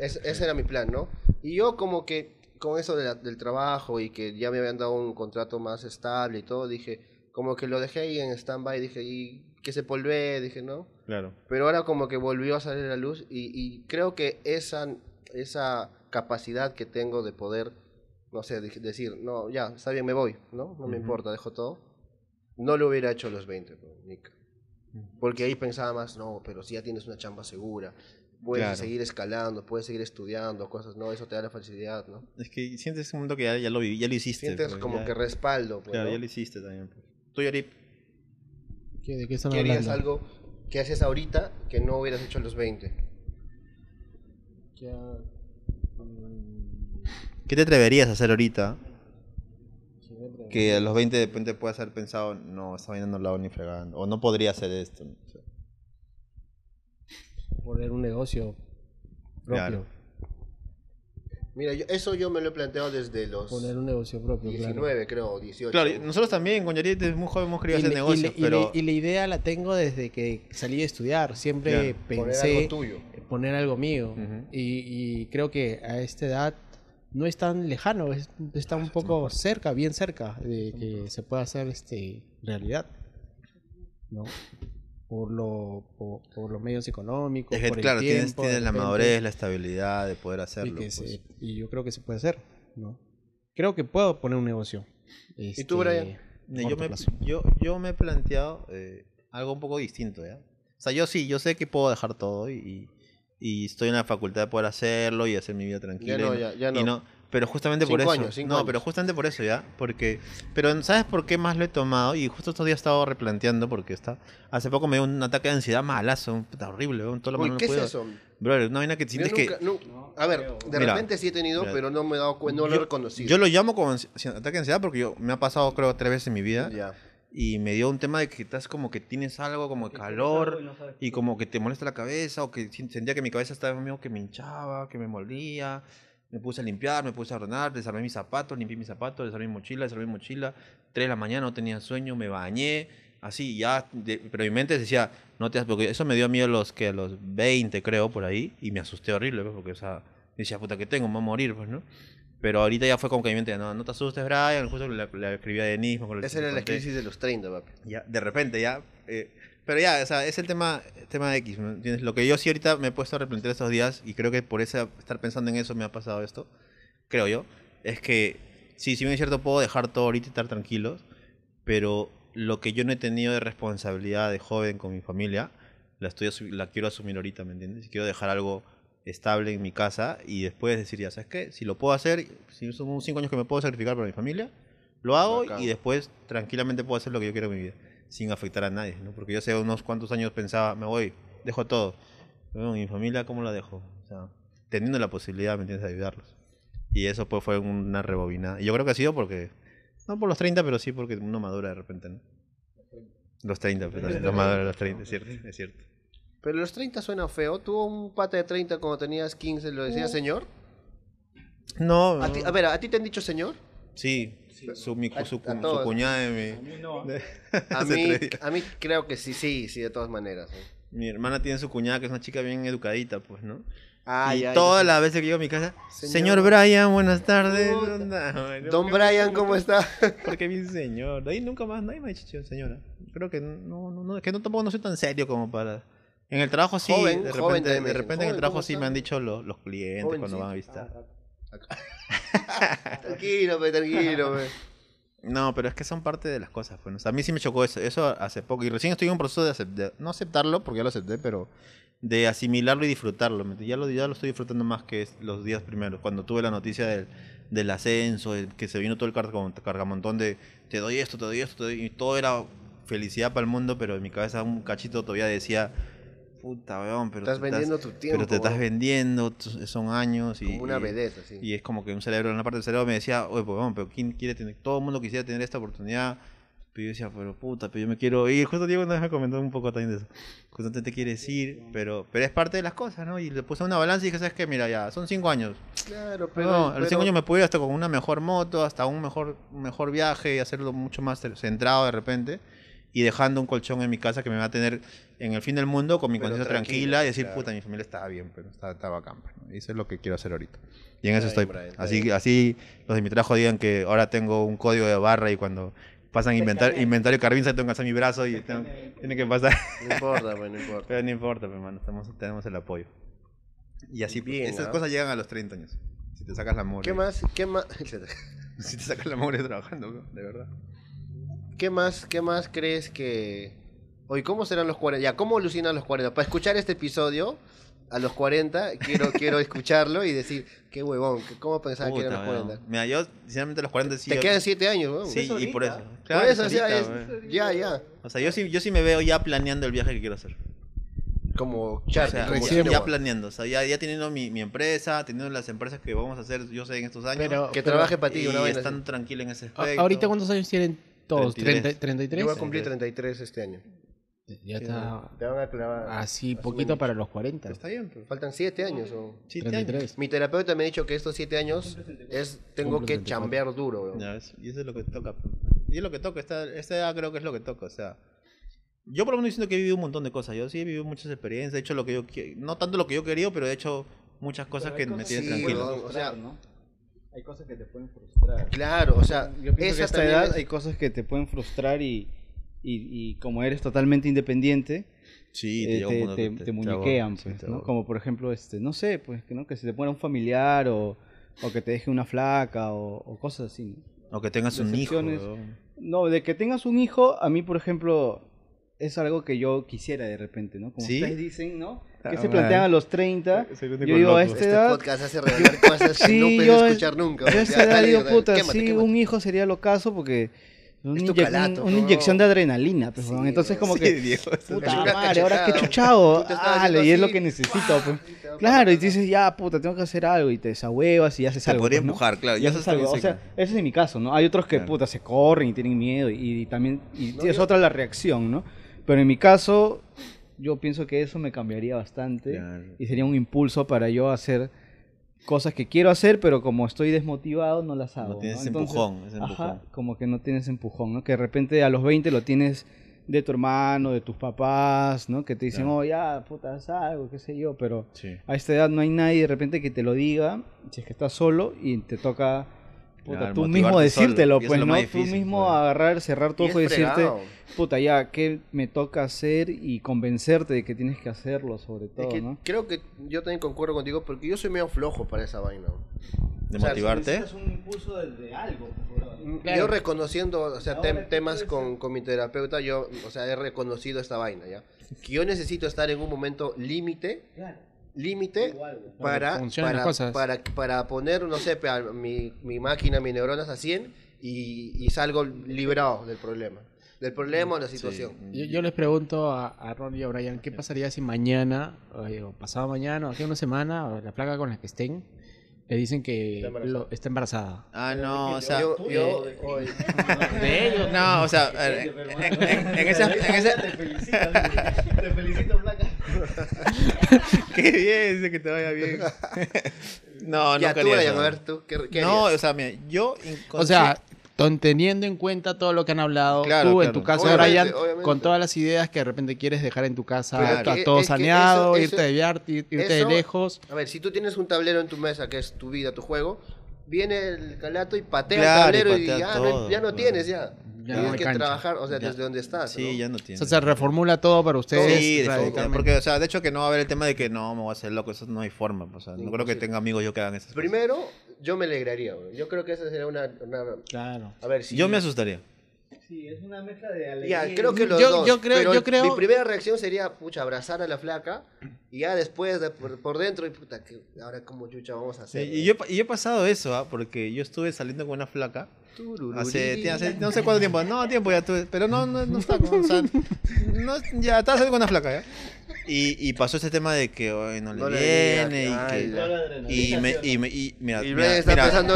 Es- ese era mi plan, ¿no? Y yo como que con eso de la- del trabajo y que ya me habían dado un contrato más estable y todo, dije, como que lo dejé ahí en stand-by, dije, y que se polvé, dije, ¿no? Claro. Pero ahora como que volvió a salir a la luz y, y creo que esa, esa capacidad que tengo de poder, no sé, de- decir, no, ya, está bien, me voy, ¿no? No me Ujú. importa, dejo todo. No lo hubiera hecho a los 20, pues, Nick. Porque ahí pensaba más, no, pero si ya tienes una chamba segura, puedes Claro. seguir escalando, puedes seguir estudiando, cosas, no, eso te da la facilidad, ¿no? Es que sientes un mundo que ya, ya lo viví, ya lo hiciste. Sientes pues, como ya- que respaldo, pues, Claro, ¿no? ya lo hiciste también. Pues. Tú, Yarip, ¿Qué- ¿De qué están ¿Qué harías algo que haces ahorita que no hubieras hecho a los 20? Ya, ¿qué te atreverías a hacer ahorita que a los 20 de repente puedas haber pensado, no, esta vaina no la hago ni fregando, o no podría hacer esto? ¿no? O sea, poner un negocio propio. Claro. Mira, yo- eso yo me lo he planteado desde los Poner un negocio propio, claro. 19, creo, 18. Claro, nosotros también con desde muy joven hemos querido Y, hacer le- y pero... le- y la idea la tengo desde que salí a estudiar. Siempre Claro. poner pensé algo tuyo. poner algo mío. Y creo que a esta edad no es tan lejano, es- está un poco cerca, bien cerca de que se pueda hacer este realidad. ¿No? Por, lo, por, por los medios económicos. Es que, por el claro, tienes, tiempo, de tienes la madurez, la estabilidad de poder y, hacerlo. que pues. se- y yo creo que se puede hacer. ¿no? Creo que puedo poner un negocio. ¿Y tú, Brian? este, Yo me, yo, yo me he planteado eh, algo un poco distinto, ¿ya? O sea, yo sí, yo sé que puedo dejar todo y, y estoy en la facultad de poder hacerlo y hacer mi vida tranquila. Ya no, y ya- ya y no. Pero justamente por Cinco eso. años, cinco no, años. pero justamente por eso, ¿ya? Porque, pero ¿sabes por qué más lo he tomado? Y justo estos días he estado replanteando porque está, hace poco me dio un ataque de ansiedad malazo, puta, horrible, weón, toda la Uy, mano no ¿qué es puedo. eso? Brother, una vaina que Yo sientes nunca- que... nu- a ver, de Mira, repente sí he tenido, mira, pero no me he dado cuenta, no lo he reconocido. Yo lo llamo como ataque de ansiedad porque yo, me ha pasado creo tres veces en mi vida. Ya. y me dio un tema de que estás como que tienes algo como calor y como que te molesta la cabeza o que sentía que mi cabeza estaba medio que me hinchaba, que me molía. Me puse a limpiar, me puse a ordenar, desarmé mis zapatos, limpié mis zapatos, desarmé mi mochila, desarmé mi mochila. Tres de la mañana no tenía sueño, me bañé, así ya, de- pero mi mente decía, no te porque eso me dio miedo a los que a los 20 creo por ahí y me asusté horrible, pues, porque o sea, decía, puta que tengo, me voy a morir, pues, ¿no? Pero ahorita ya fue como que mi mente, no, no te asustes, Brian, justo le, le escribí a que Esa era la crisis de los 30, papi. Ya, de repente, ya. eh, pero ya, o sea, es el tema, tema X, ¿me entiendes? Lo que yo sí ahorita me he puesto a replantear estos días, y creo que por ese, estar pensando en eso me ha pasado esto, creo yo, es que, sí, si bien es cierto, puedo dejar todo ahorita y estar tranquilos, pero lo que yo no he tenido de responsabilidad de joven con mi familia, la, estoy la quiero asumir ahorita, ¿me entiendes? Quiero dejar algo estable en mi casa y después decir, ya, ¿sabes qué? Si lo puedo hacer, si son cinco años que me puedo sacrificar para mi familia, lo hago y después tranquilamente puedo hacer lo que yo quiero en mi vida, sin afectar a nadie, ¿no? Porque yo hace unos cuantos años pensaba, me voy, dejo todo. Bueno, mi familia, ¿cómo la dejo? O sea, teniendo la posibilidad, ¿me entiendes?, de ayudarlos. Y eso pues fue una rebobinada. Y yo creo que ha sido porque, no por los 30, pero sí porque uno madura de repente, ¿no? Los 30, pero no madura los 30, es cierto, es cierto. Pero los 30 suena feo. ¿Tuvo un pata de 30 cuando tenías 15? ¿Lo decía señor? No, ¿A ti, a ver, ¿a ti te han dicho señor? Sí, su, mi, A- su, a su cuñada de mi... A mí, días. a mí creo que sí, sí, sí, de todas maneras. ¿no? Mi hermana tiene su cuñada que es una chica bien educadita, pues, ¿no? Ah, y ya, todas ya. las veces que llego a mi casa, Señor. señor, Brian, buenas tardes. Don ¿Por qué- Brian, ¿cómo está? Porque mi señor. De ahí nunca más nadie me ha dicho señora. Creo que no, no, no, es que no, tampoco no soy tan serio como para. En el trabajo sí, Joven, de repente, de repente en el "Joven, trabajo ¿cómo sí me está?" han dicho los, los clientes Joven, cuando sí. van a visitar. Tranquilo, pe, tranquilo. No, pero es que son parte de las cosas. Pues. O sea, a mí sí me chocó eso, eso hace poco. Y recién estoy en un proceso de, no aceptarlo, porque ya lo acepté, pero de asimilarlo y disfrutarlo. Ya lo, ya lo estoy disfrutando más que los días primeros. Cuando tuve la noticia del, del ascenso, que se vino todo el carga- cargamontón de te doy esto, te doy esto, te doy... Y todo era felicidad para el mundo, pero en mi cabeza un cachito todavía decía, puta, weón, pero Estás tú vendiendo tu tiempo. Pero te estás weón. vendiendo, son años y... Como una vedette, así. y es como que un cerebro, una parte del cerebro me decía, oye, pues vamos, pero ¿quién quiere tener? Todo el mundo quisiera tener esta oportunidad. Pero yo decía, pero puta, pero yo me quiero ir. Justo Diego una vez me comentó un poco también de eso. Justo te, te quieres ir, pero, pero es parte de las cosas, ¿no? Y le puse una balanza y dije, ¿sabes qué? Mira, ya, son cinco años. Claro, pero. no, a los cinco años me puedo ir hasta con una mejor moto, hasta un mejor, mejor viaje y hacerlo mucho más centrado de repente. Y dejando un colchón en mi casa que me va a tener en el fin del mundo con mi conciencia tranquila, y decir, claro. puta, mi familia estaba bien, pero estaba, estaba bacán. pues, ¿no? Y eso es lo que quiero hacer ahorita. Y en eso estoy. Brian, así, así los de mi trabajo digan que ahora tengo un código de barra y cuando pasan inventar, inventario Carvinza tengo que hacer mi brazo y tengo- tiene que pasar. No importa, pues, no importa. Pero no importa, pues, hermano, estamos, tenemos el apoyo. Y así, pues, Bien, esas ¿ah? cosas llegan a los 30 años. Si te sacas la mugre. ¿Qué más? ¿Qué más? Si te sacas la mugre trabajando, ¿no? de verdad. ¿Qué más, qué más crees que... Oye, ¿cómo serán los 40? Ya, ¿cómo alucinan los 40? Para escuchar este episodio, a los 40, quiero, quiero escucharlo y decir, qué huevón, ¿cómo pensaba que eran los Puta, 40? weón. Mira, yo, sinceramente, a los 40 sí. Te yo- quedan 7 años, weón. Sí, y por eso. Por Claro, eso, o sea, ahorita, es- ya, ya. O sea, yo sí, yo sí me veo ya planeando el viaje que quiero hacer. Como O Charlie, sea, como ya, planeando. O sea, ya, ya teniendo mi, mi empresa, teniendo las empresas que vamos a hacer, yo sé, en estos años. Pero- Que pero- trabaje para ti, y una están tranquilos en ese aspecto. ¿Ahorita cuántos años tienen todos? 33. ¿30, ¿33? Yo voy a cumplir 33 este año. Ya está Te van a clavar. así poquito para los 40. Está bien, pues. Faltan 7 años. weón. Siete años. 33. Mi terapeuta me ha dicho que estos 7 años es tengo Cumple que 34. chambear duro. Ya ves, y eso es lo que toca. Y es lo que toca, esta, esta edad creo que es lo que toca, o sea... Yo por lo menos siento que he vivido un montón de cosas, yo sí he vivido muchas experiencias, he hecho lo que yo no tanto lo que yo quería, pero he hecho muchas cosas que me tienen sí, tranquilo. weón. o sea- hay cosas que te pueden frustrar. Claro, o sea, Yo pienso que a esa esta edad es- hay cosas que te pueden frustrar y, y, y como eres totalmente independiente, Sí, eh, te, te- te te muñequean, pues, ¿no? Como por ejemplo, este, no sé, pues que no que se te muera un familiar o, o que te deje una flaca o, o cosas así. ¿no? O que tengas un hijo. weón. No, de que tengas un hijo, a mí, por ejemplo, es algo que yo quisiera de repente, ¿no? Como ¿Sí? ustedes dicen, ¿no? Ah, Que se man. plantean a los 30. Soy un Yo digo, a esta Este edad, podcast hace revelar cosas que Sí, no yo- escuchar nunca. yo a esta Ya, edad digo, puta, quémate, sí, quémate. un hijo sería lo caso porque un Es tu inye- calato, un- una inyección de adrenalina, pues, Sí, entonces como Sí, que es- puta madre, ahora que chuchado, te ale, y es lo que necesito, ah, pues. te Claro, y dices, ya, puta, tengo que hacer algo, y te desahuevas y haces Te algo. podría pues, ¿no? empujar, claro. Y Y eso haces algo. O sea, ese es mi caso, ¿no? Hay otros que, Claro. puta, se corren y tienen miedo y, y también, y No, es yo- otra la reacción, ¿no? Pero en mi caso, yo pienso que eso me cambiaría bastante Claro. y sería un impulso para yo hacer cosas que quiero hacer, pero como estoy desmotivado, no las hago. No tienes Entonces, empujón, ese Ajá, empujón. como que no tienes empujón, ¿no? Que de repente a los 20 lo tienes de tu hermano, de tus papás, ¿no? Que te dicen, Claro. oh, ya, puta, haz algo, qué sé yo, pero Sí. a esta edad no hay nadie de repente que te lo diga, si es que estás solo y te toca puta, Claro, tú mismo solo, decírtelo, es pues, lo ¿no? más tú difícil, mismo pues. agarrar, cerrar tu ojo y es decirte, puta, ya, ¿qué me toca hacer? Y convencerte de que tienes que hacerlo, sobre todo, Es que ¿no? creo que yo también concuerdo contigo porque yo soy medio flojo para esa vaina. De O sea, motivarte. un impulso de, algo, Yo reconociendo, o sea, tem- temas con, con mi terapeuta, yo, o sea, he reconocido esta vaina, ¿ya? Que yo necesito estar en un momento límite, límite para, para, para, para poner, no sé, mi, mi máquina, mis neuronas a 100 y, y salgo librado del problema. Del problema o de la situación. Yo, yo les pregunto a, a Ron y a Brian, ¿qué pasaría si mañana, o, pasado mañana, o aquí una semana, o la placa con la que estén, le dicen que Está embarazada. lo- está embarazada? Ah, no, o sea. yo, yo, De ellos. No, o sea, en, en- en- en esa, en esa- Te felicito, te felicito, Blanca. Qué bien, dice que te vaya bien. No, ya, no tú, quería Brian, eso. a ver, tú, ¿qué, qué No, o sea, mira, yo O sea, teniendo en cuenta todo lo que han hablado, Claro, tú en claro. tu casa, Obviamente, Brian, obviamente. con todas las ideas que de repente quieres dejar en tu casa, Claro. está Que- todo es que saneado, eso- irte eso- de viaje, irte eso- de lejos. A ver, si tú tienes un tablero en tu mesa que es tu vida, tu juego, viene el calato y patea Claro, el y tablero y, patea ya, no, todo, ya no claro. tienes ya. Ya tienes no que cancha. trabajar, o sea, Ya. desde donde estás. Sí, ¿no? ya no O tiene. sea, se reformula todo para ustedes. Sí. Porque, o sea, de hecho que no va a haber el tema de que no, me voy a hacer loco, eso no hay forma. O sea, no creo que Imposible. tenga amigos yo que hagan esas cosas. Primero, yo me alegraría. güey. Yo creo que esa sería una... una- Claro. A ver, si... Yo me asustaría. Sí, es una mezcla de alegría. Ya, creo que los Yo- dos. yo creo- pero yo creo- Mi primera reacción sería, pucha, abrazar a la flaca y ya después, de- por, por dentro, y puta, que ahora como chucha vamos a Sí, hacer. y, yo, y yo he pasado eso, ¿ah? porque yo estuve saliendo con una flaca hace, hace no sé cuánto tiempo, no tiempo ya tuve, pero no, no, no está, o sea, no, ya estaba saliendo con una flaca, ¿ya? Y, y pasó este tema de que hoy no le No le viene y que- Y, me, mira,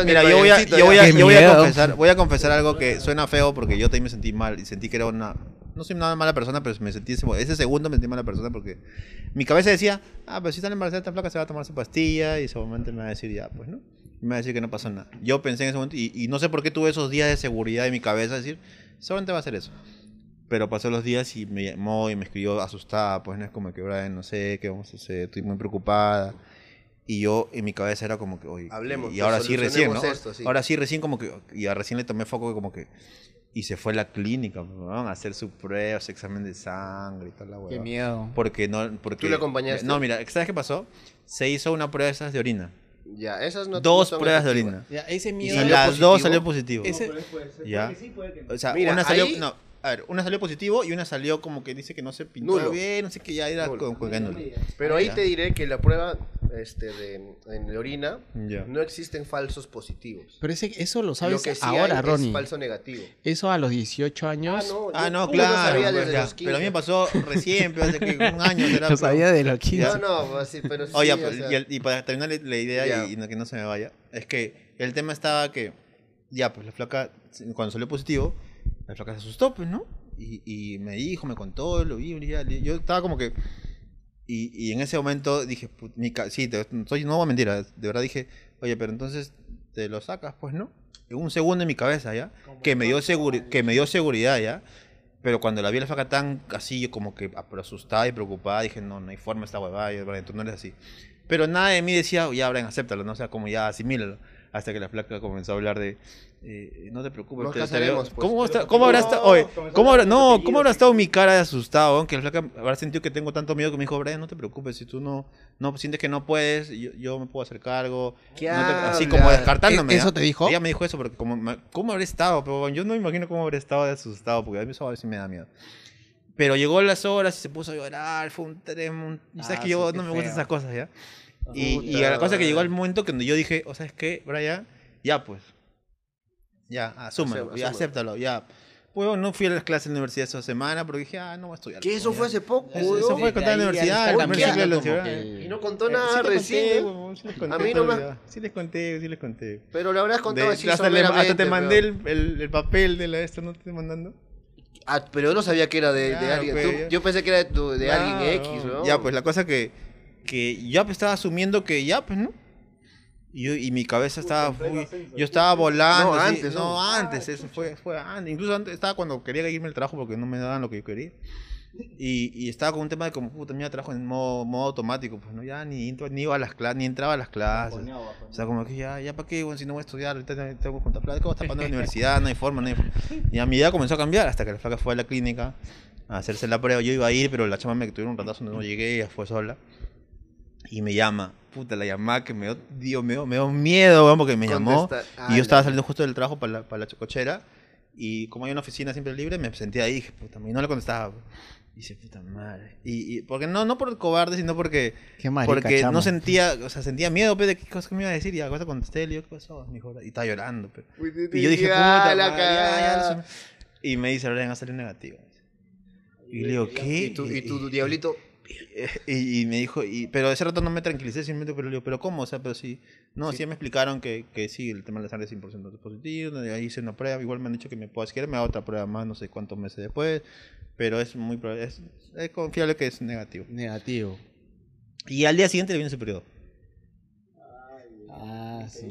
mira, yo voy a, yo voy a, yo voy a confesar, voy a confesar algo que suena feo porque yo también me sentí mal y sentí que era una, no soy una mala persona, pero me sentí ese, ese segundo me sentí mala persona porque mi cabeza decía, ah, pero si está embarazada esta flaca se va a tomar su pastilla y seguramente me va a decir ya, pues, ¿no? Y me va a decir que no pasó nada. Yo pensé en ese momento y, y no sé por qué tuve esos días de seguridad en mi cabeza, decir, seguramente va a hacer eso. Pero pasó los días y me llamó y me escribió asustada, pues no es como que, Brian, no sé qué vamos a hacer, estoy muy preocupada. Y yo en mi cabeza era como que, oye, Hablemos, y pues, ahora sí recién, ¿no? esto, sí. Ahora sí recién como que, y recién le tomé foco como que, y se fue a la clínica, ¿no? a hacer su prueba, su examen de sangre y toda la Qué huevada. miedo. Porque no, porque... ¿Tú le acompañaste? No, mira, ¿sabes qué pasó? Se hizo una prueba de esas de orina. Ya, esas no Dos no pruebas de orina. Ya, ese Y miedo. salió las dos positivo? salió positivo. Ese- Ya. O sea, Mira, una salió, ahí- no, a ver, una salió positivo y una salió como que dice que no se pintó Nulo. bien, no sé qué, ya era Nulo. con, con nulo. Pero ahí Ya. te diré que la prueba este, de, en la orina Ya. no existen falsos positivos. Pero ese, eso lo Lo sabes que sí ahora, hay Ronnie. es falso negativo. Eso a los 18 años. Ah, no, yo claro. Lo sabía desde ya. los 15. Pero a mí me pasó recién, pero hace que un año será. Lo sabía de los 15. No, no, pues, sí, pero sí. Oye, o pues, sea, y, el- y para terminar la- la idea Ya. y, y no- que no se me vaya, es que el tema estaba que, ya, pues la flaca, cuando salió positivo, la flaca se asustó, pues, ¿no? Y, y me dijo, me contó, lo vi, ya, yo estaba como que... Y, y en ese momento dije, "Put- mi sí, te, soy, no voy a mentir, de verdad dije, oye, pero entonces te lo sacas, pues, ¿no? En un segundo en mi cabeza, ¿ya? Que me, dio seguri- que me dio seguridad, ¿ya? Pero cuando la vi a la flaca tan así, yo como que ah, asustada y preocupada, dije, no, no hay forma esta huevada, y, Brian, tú no eres así. Pero nada de mí decía, ya, Brian, acéptalo, ¿no? O sea, como ya asimílalo. Hasta que la flaca comenzó a hablar de, eh, no te preocupes. Nos te- te veo- pues. ¿Cómo, está- cómo habrá estado, oye, cómo habrá, no, cómo habrá estado mi cara de asustado, weón? que la flaca habrá sentido que tengo tanto miedo que me dijo, Brian, no te preocupes, si tú no, no sientes que no puedes, yo, yo me puedo hacer cargo. ¿Qué No te- así como descartándome. ¿E- eso ¿ya? te dijo? Ella me dijo eso, porque como, ¿cómo habré estado? Pero yo no me imagino cómo habré estado de asustado, porque a mí eso a veces me da miedo. Pero llegó las horas y se puso a llorar, fue un tremo. y sabes Ah, que yo no me gustan esas cosas, ¿ya? Y, y la cosa que llegó el momento que yo dije, o sea, es que, Brian, ya pues. Ya, asúmelo, Asum- ya asúmelo. acéptalo, ya. Pues no fui a las clases de la universidad esa semana porque dije, ah, no voy a estudiar. Que eso Ya. fue hace poco, Eso, eso fue contar en la universidad, el primer ciclo de la universidad. que- Y no contó nada recién. conté, huevón, sí les conté A mí todo no el me- día. Sí les conté, sí les conté. Pero lo habrás contado así hasta, le- hasta te mandé pero- el, el, el papel de la esta, ¿no te estoy mandando? Ah, pero yo no sabía que era de, de Claro, alguien. pues, Tú- ya. yo pensé que era de, tu- de alguien Claro. X, ¿no? Ya, pues la cosa que, que ya pues, estaba asumiendo que ya, pues, ¿no? Y, yo- y mi cabeza estaba, uy, yo estaba volando. No, antes, no, ¿no? antes, eso fue, fue antes. Incluso antes estaba cuando quería irme al trabajo porque no me daban lo que yo quería. Y, y estaba con un tema de como, puta, mira, trabajo en modo, modo automático, pues, ¿no? Ya ni, entro- ni iba a las clases, ni entraba a las clases. O sea, como que ya, ya para qué, bueno, si no voy a estudiar, ahorita tengo que juntar plata, ¿cómo está pagando la universidad? No hay forma, no hay forma. Y a mi idea comenzó a cambiar hasta que la flaca fue a la clínica a hacerse la prueba. Yo iba a ir, pero la chama me tuvieron un ratazo, no llegué, ella fue sola. Y me llama, puta, la llamada que me dio, me dio, me dio miedo, weón, porque me llamó. Contesta- Y Ah, yo estaba saliendo justo del trabajo para la, para la cochera. Y como hay una oficina siempre libre, me senté ahí y dije, puta, y no le contestaba. Y dice, puta madre. Y, y porque no, no por el cobarde, sino porque, Qué marica, porque chamo. no sentía, o sea, sentía miedo, pe, de qué cosa que me iba a decir. Y a cosa contesté, le digo, ¿qué pasó? Me dijo, y estaba llorando, pe. Y yo dije, puta la madre, ya, Y me dice, Brian, ha salido negativo. Y le digo, ¿qué? Y tu, y tu diablito. Y, y me dijo, y, pero ese rato no me tranquilicé, simplemente, pero le digo, ¿pero cómo? O sea, pero sí. No, sí, me explicaron que, que sí, el tema de la sangre es 100% positivo. Ahí hice una prueba, igual me han dicho que me puedo, si quieren me hago otra prueba más, no sé cuántos meses después. Pero es muy probable, es, es confiable que es negativo. Negativo. Y al día siguiente le viene su periodo. Ah, sí.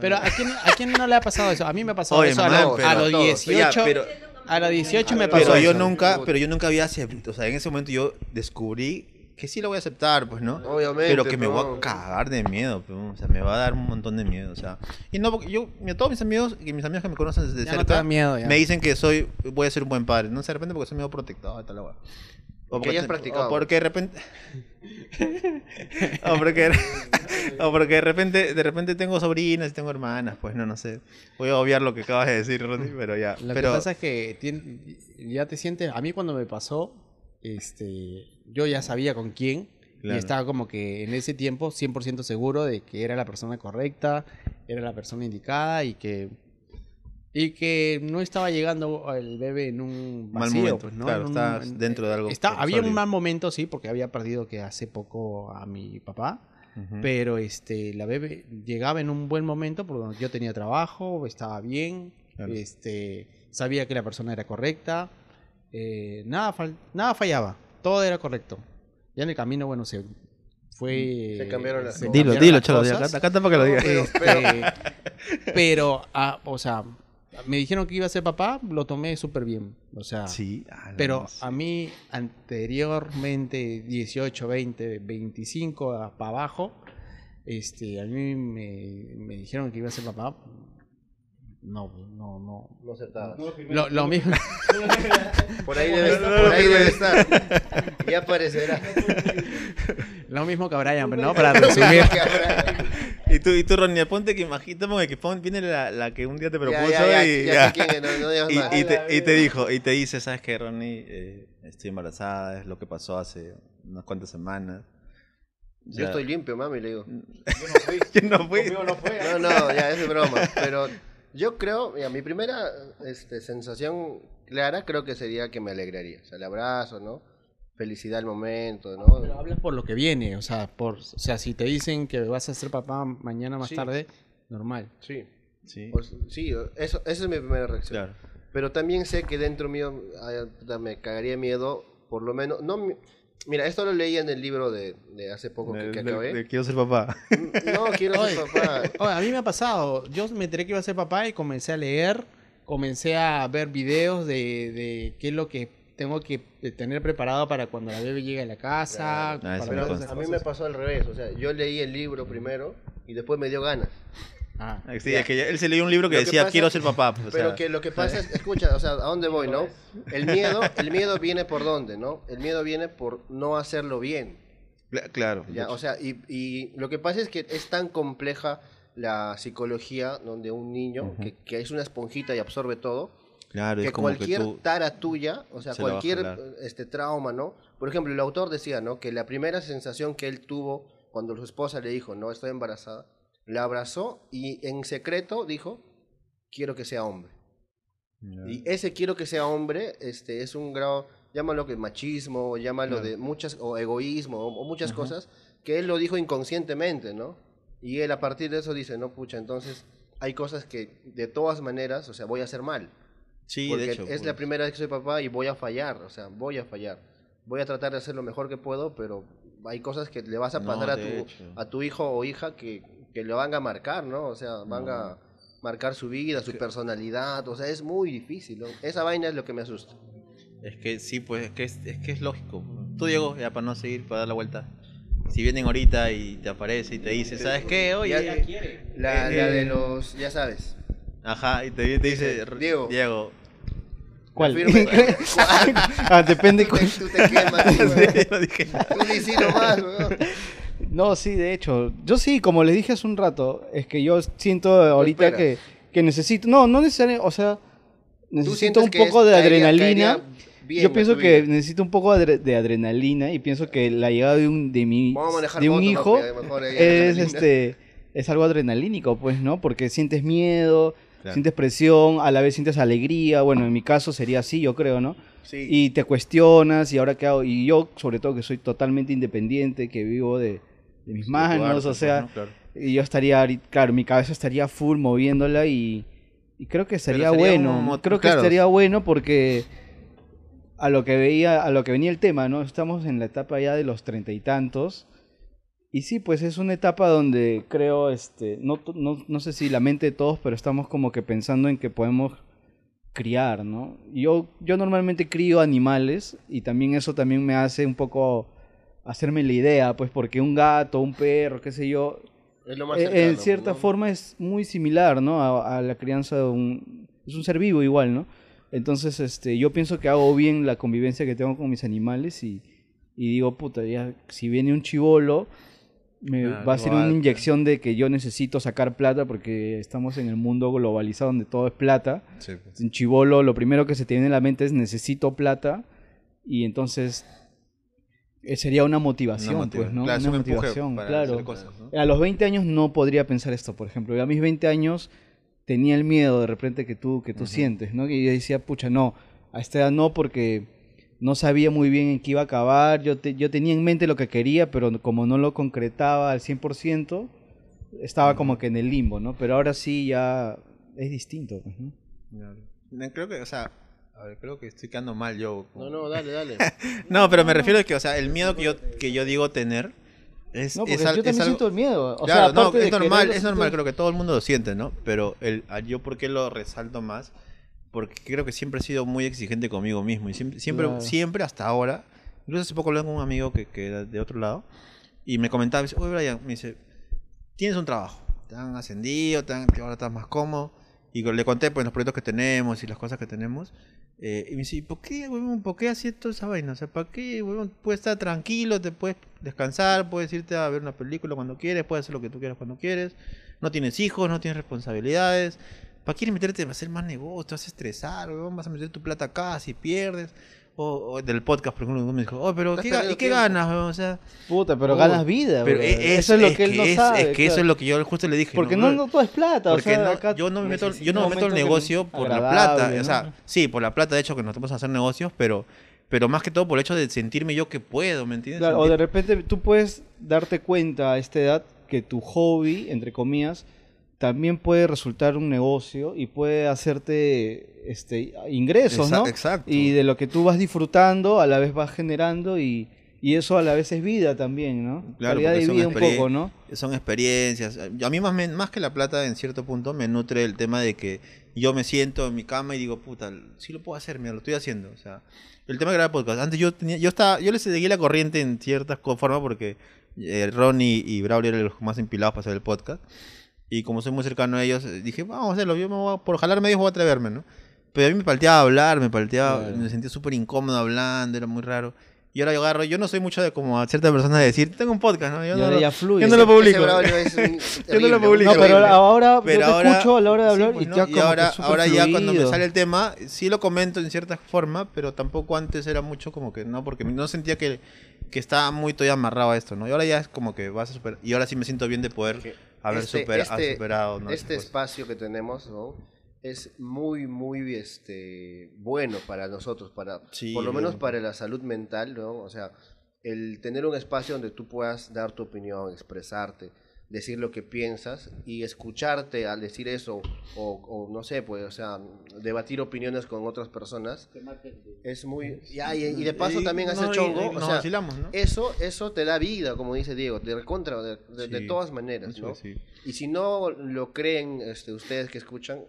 Pero ¿a quién, ¿a quién no le ha pasado eso? A mí me ha pasado Oye, eso a, man, lo- pero a los todos. 18. Ya, pero, A los 18 me pasó pero yo eso. nunca, pero yo nunca había aceptado, o sea, en ese momento yo descubrí que sí lo voy a aceptar, pues, ¿no? Obviamente. pero que me voy a cagar de miedo, pues, o sea, me va a dar un montón de miedo, o sea, y no, porque yo, mira, todos mis amigos y mis amigos que me conocen desde Ya no te cerca, da miedo, ya. me dicen que soy, voy a ser un buen padre, no sé, de repente porque soy medio protector, tal la hueá. O Porque hayas practicado. O porque de repente, o porque, o porque de repente, de repente tengo sobrinas y tengo hermanas, pues, no, no sé, voy a obviar lo que acabas de decir, Ronnie, pero ya, Lo pero, que pasa es que tien- ya te sientes. A mí cuando me pasó, este, yo ya sabía con quién. Claro. Y estaba como que en ese tiempo 100% seguro de que era la persona correcta, era la persona indicada y que Y que no estaba llegando el bebé en un Mal vacío, momento, pues, ¿no? claro, un- en- dentro de algo está- había un mal momento, sí, porque había perdido que hace poco a mi papá. Pero este, la bebé llegaba en un buen momento porque yo tenía trabajo, estaba bien, Claro. este, sabía que la persona era correcta, eh, nada, fal- nada fallaba, todo era correcto. Ya en el camino, bueno, se fue... Se cambiaron las se cosas. Dilo, cambiaron dilo, las chalo. cosas. Acá, acá está para que lo diga. Pero- Este, pero, ah, o sea, me dijeron que iba a ser papá, lo tomé súper bien. O sea, Sí. pero a mí anteriormente, 18, 20, 25 para abajo, este, a mí me, me dijeron que iba a ser papá. No, no, no. No aceptabas. Lo, lo mismo. Por ahí debe, por ahí debe estar. Ya aparecerá. Lo mismo que a Brian, pero no, para resumir. Y tú, y tú Ronnie, ponte que imagínate que pon- viene la, la que un día te propuso y, no, no Y- te, y te dijo, y te dice, ¿sabes qué, Ronnie? Eh, estoy embarazada, es lo que pasó hace unas cuantas semanas. Yo estoy limpio, mami, le digo. yo no fui. No, no, ya es broma. Pero yo creo, mira, mi primera este, sensación clara creo que sería que me alegraría. O sea, el abrazo, ¿no? Felicidad al momento, Pero ¿no? hablas por lo que viene, o sea, por, o sea, si te dicen que vas a ser papá mañana más Sí. tarde, normal. Sí. Sí, Pues, sí, eso, esa es mi primera reacción. claro. Pero también sé que dentro mío me cagaría miedo, por lo menos. no mi- Mira, esto lo leí en el libro de, de hace poco que, De- que de- acabé. de quiero ser papá. No, quiero ser papá. Oye, a mí me ha pasado. Yo me enteré que iba a ser papá y comencé a leer, comencé a ver videos de, de qué es lo que tengo que tener preparado para cuando la bebé llegue a la casa. Claro. Ah, para a mí me pasó al revés. O sea, yo leí el libro primero y después me dio ganas. Ah. Sí, Ya. es que él se leyó un libro que decía, pasa- quiero ser papá. pues, o Pero sea, que lo que pasa es, escucha, o sea, ¿a dónde voy, no? El miedo, el miedo viene por dónde, ¿no? El miedo viene por no hacerlo bien. cla- Claro. Ya, o sea, y, y lo que pasa es que es tan compleja la psicología donde un niño, que, que es una esponjita y absorbe todo, claro, que es como que cualquier tú... tara tuya, o sea, se cualquier este trauma, ¿no? Por ejemplo, el autor decía, ¿no? Que la primera sensación que él tuvo cuando su esposa le dijo, no, estoy embarazada, la abrazó y en secreto dijo, quiero que sea hombre. Y ese quiero que sea hombre, este, es un grado, llámalo que machismo, llámalo Claro. de muchas, o egoísmo, o, o muchas cosas, que él lo dijo inconscientemente, ¿no? Y él a partir de eso dice, no, pucha, entonces hay cosas que de todas maneras, o sea, voy a hacer mal. Sí, porque de hecho. es la primera vez que soy papá y voy a fallar, o sea, voy a fallar. Voy a tratar de hacer lo mejor que puedo, pero hay cosas que le vas a No, pasar a, de tu, hecho. a tu hijo o hija que, que lo van a marcar, ¿no? O sea, van a marcar su vida, su personalidad, o sea, es muy difícil, ¿no? Esa vaina es lo que me asusta. Es que sí, pues es que es, es que es lógico. Tú, Diego, ya para no seguir, para dar la vuelta. Si vienen ahorita y te aparece y te dice, ¿sabes qué? Oye, Ya- La, Eh, la de eh. los, ya sabes. Ajá, y te, te dice, Diego. Diego. ¿Cuál? Firme. ah, depende cuál. Tú te quemas, Sí, weón. lo dije. tú ni sí nomás, weón. No, sí, de hecho. Yo sí, como les dije hace un rato, es que yo siento ahorita que, que necesito. No, no necesariamente. O sea, Tú necesito un poco de caería- adrenalina. caería bien Yo pienso que vida. necesito un poco de, adre- de adrenalina y pienso que la llegada de un de mi Vamos a manejar de un moto, hijo ¿no? Es adrenalina. este es algo adrenalínico, pues, ¿no? Porque sientes miedo, Claro. sientes presión, a la vez sientes alegría. Bueno, en mi caso sería así, yo creo, ¿no? Sí. Y te cuestionas y ahora qué hago. Y yo, sobre todo, que soy totalmente independiente, que vivo de, de mis De manos, o pues, sea, ¿no? Claro. y yo estaría, claro, mi cabeza estaría full moviéndola y, y creo que sería, sería bueno. un creo que claro. estaría bueno porque a lo que veía, a lo que venía el tema, ¿no? Estamos en la etapa ya de los treinta y tantos. Y sí, pues es una etapa donde creo, este, no, no, no sé si la mente de todos, pero estamos como que pensando en que podemos criar, ¿no? Yo, yo normalmente crío animales y también eso también me hace un poco hacerme la idea, pues porque un gato, un perro, qué sé yo, Es lo más eh, cercano, en cierta ¿no? forma es muy similar, ¿no? A, a la crianza de un... Es un ser vivo igual, ¿no? Entonces, este, yo pienso que hago bien la convivencia que tengo con mis animales y, y digo, puta, ya, si viene un chivolo, me Claro, va a ser una inyección de que yo necesito sacar plata porque estamos en el mundo globalizado donde todo es plata. Sí, pues. Un chivolo, lo primero que se te viene en la mente es necesito plata y entonces eh, sería una motivación, Una motiva- pues, ¿no? Claro, una motivación, claro. hacer cosas, ¿no? A los 20 años no podría pensar esto, por ejemplo. Yo a mis 20 años tenía el miedo de repente que tú, que tú sientes, ¿no? Y yo decía, pucha, no, a esta edad no porque no sabía muy bien en qué iba a acabar, yo, te- yo tenía en mente lo que quería, pero como no lo concretaba al 100%, estaba como que en el limbo, ¿no? Pero ahora sí ya es distinto, pues, ¿no? Creo que, o sea, a ver, creo que estoy quedando mal yo. No, no, dale, dale. No, pero me refiero a que, o sea, el miedo que yo, que yo digo tener es, No, porque es, yo también es algo- siento el miedo. O claro, sea, no, es normal, quererlo, es normal, siento- creo que todo el mundo lo siente, ¿no? Pero el, a- yo, ¿por qué lo resalto más? Porque creo que siempre he sido muy exigente conmigo mismo y siempre, siempre, Claro. siempre hasta ahora, incluso hace poco hablé con un amigo que, que era de otro lado y me comentaba, me dice, oye Brian, me dice, tienes un trabajo, te han ascendido, te han, ahora estás más cómodo. Y le conté pues los proyectos que tenemos y las cosas que tenemos. eh, y me dice, ¿y ¿por qué, huevón? ¿Por qué haces toda esa vaina? O sea, ¿para qué, huevón? Puedes estar tranquilo, te puedes descansar, puedes irte a ver una película cuando quieres, puedes hacer lo que tú quieras cuando quieres. No tienes hijos, no tienes responsabilidades. ¿Para quieres meterte a hacer más negocio? Te vas a estresar, huevón, vas a meter tu plata acá si pierdes. O, o del podcast, por ejemplo, me dijo, oh, pero Estás ¿qué, ga- perdiendo ¿y qué ganas? O sea, Puta, pero oh, ganas vida, pero es, Eso es lo es que él no es- sabe. Es que eso es lo que yo justo le dije. Porque ¿no? no, no todo es plata, o Porque sea, no- acá yo no me meto, yo no me meto que- negocio por la plata. O sea, sí, por la plata, de hecho, que nos vamos a hacer negocios, pero, pero más que todo por el hecho de sentirme yo que puedo, ¿me entiendes? Claro, o de repente tú puedes darte cuenta a esta edad que tu hobby, entre comillas, también puede resultar un negocio y puede hacerte este ingresos, ¿no? exacto. Y de lo que tú vas disfrutando, a la vez vas generando y, y eso a la vez es vida también, ¿no? Claro, Calidad de vida un poco, ¿no? Son experiencias. A mí más, me- más que la plata, en cierto punto, me nutre el tema de que yo me siento en mi cama y digo, puta, sí lo puedo hacer, mira, lo estoy haciendo. O sea, el tema de grabar podcast. Antes yo tenía, yo estaba, yo les seguí la corriente en ciertas formas porque eh, Ronnie y Braulio eran los más empilados para hacer el podcast. Y como soy muy cercano a ellos, eh, dije, vamos a hacerlo. Yo me voy a- por jalarme ellos voy a atreverme, ¿no? Pero a mí me palteaba hablar, me palteaba, Claro. me sentía súper incómodo hablando, era muy raro. Y ahora yo agarro, yo no soy mucho de como a ciertas personas de decir, tengo un podcast, ¿no? Yo no ahora lo- ya fluye. yo no lo publico. Yo no lo publico. No, pero ahora Pero yo te ahora, escucho a la hora de sí, hablar pues, y ¿no? ya Y como que ahora, ahora ya cuando me sale el tema, sí lo comento en cierta forma, pero tampoco antes era mucho como que no, porque no sentía que, que estaba muy todavía amarrado a esto, ¿no? Y ahora ya es como que vas a superar, y ahora sí me siento bien de poder haber Este- supera- este- superado, ¿no? Este espacio que tenemos, ¿no? Es muy, muy este, bueno para nosotros, para, Sí, por lo menos para la salud mental, ¿no? O sea, el tener un espacio donde tú puedas dar tu opinión, expresarte, decir lo que piensas y escucharte al decir eso, o, o no sé, pues, o sea, debatir opiniones con otras personas, es muy... Y, y- y de paso Y- también hace no, chongo, y o nos sea, vacilamos, ¿no? eso, eso te da vida, como dice Diego, de recontra, de, de- de Sí, todas maneras, ¿no? sí. Y si no lo creen este, ustedes que escuchan,